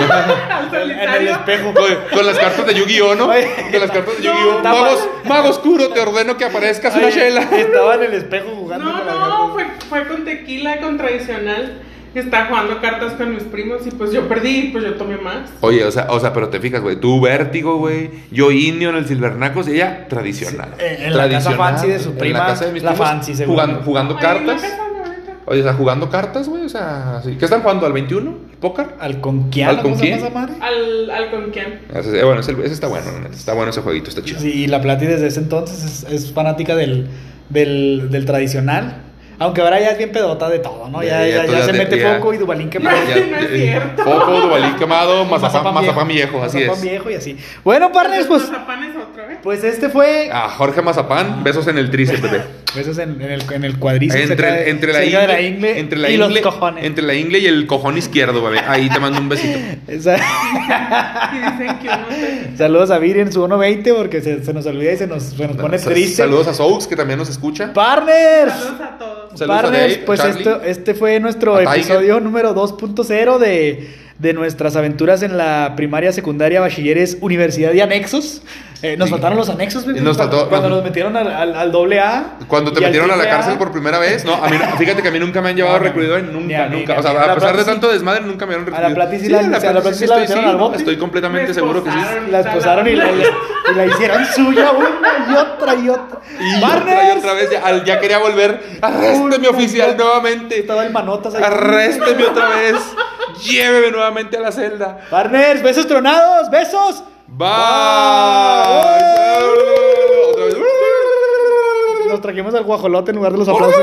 En el espejo. Con, con las cartas de Yu-Gi-Oh, ¿no? Oye. Con las cartas de No, Yu-Gi-Oh. estaba- Magos, mago oscuro, te ordeno que aparezcas una chela. Estaba en el espejo jugando No, no, fue, fue con tequila, con tradicional. Estaba jugando cartas con mis primos y pues yo perdí, pues yo tomé más. Oye, o sea, o sea, pero te fijas, güey, tú vértigo, güey, yo indio en el Silvernacos, ella tradicional. Sí, en la casa fancy de su En prima, la casa de mis la primos, fancy, seguro. jugando, jugando en la cartas. O sea, jugando cartas, güey, o sea, sí. ¿qué están jugando? ¿Al 21? ¿El póker? Al conquiano, ¿cómo se ¿Alconquian? llama esa madre? Al, al con quién. Ese- eh, bueno, ese, ese está bueno, está bueno ese jueguito, está chido. Sí, y la Plati desde ese entonces es, es fanática del, del, del tradicional. Aunque ahora ya es bien pedota de todo, ¿no? Ya, Ya, ya, se te- mete ya. foco y Dubalín quemado. Ya, no es cierto. Poco, Dubalín quemado, mazapán, mazapán viejo, así Mazapán es. viejo y así. Bueno, partners, pues, Mazapán es otro, ¿eh? pues este fue... Ah, Jorge Mazapán, besos en el tríceps, bebé. Besos en, en el, en el cuadríceps. Entre, de- entre, la cerca de ingle, la ingle entre la y ingle, los cojones. entre la ingle y el cojón izquierdo, bebé. Ahí te mando un besito. Esa- Y dicen que uno. Saludos a Viri en su 1.20 porque se, se nos olvida y se nos, se nos pone triste. Saludos a Soux, que también nos escucha. Partners. Saludos a todos. Saludos a Partners, Dave, pues esto, este fue nuestro a Tiger. episodio número 2.0 de de nuestras aventuras en la primaria, secundaria, bachilleres, universidad y anexos. Eh, nos Sí. faltaron los anexos, Pepe, Nos cuando, faltó- cuando nos metieron al, al, al doble A. Cuando te metieron a la cárcel por primera vez, no, a mí, fíjate que a mí nunca me han llevado recluido, nunca, mí, nunca. O sea, a A pesar de tanto desmadre, nunca me han A la recluido. Plati sí la- a la la sí la estoy, metieron al bote. estoy completamente Me seguro que sí. La esposaron y la, hicieron suya una y otra y otra. Y otra y otra vez, ya, ya quería volver. Arrésteme oficial nuevamente. Estaba el manotas ahí. Arrésteme otra vez. Lléveme nuevamente a la celda. Partners, besos tronados, besos. Bye. Nos trajimos al guajolote en lugar de los aplausos.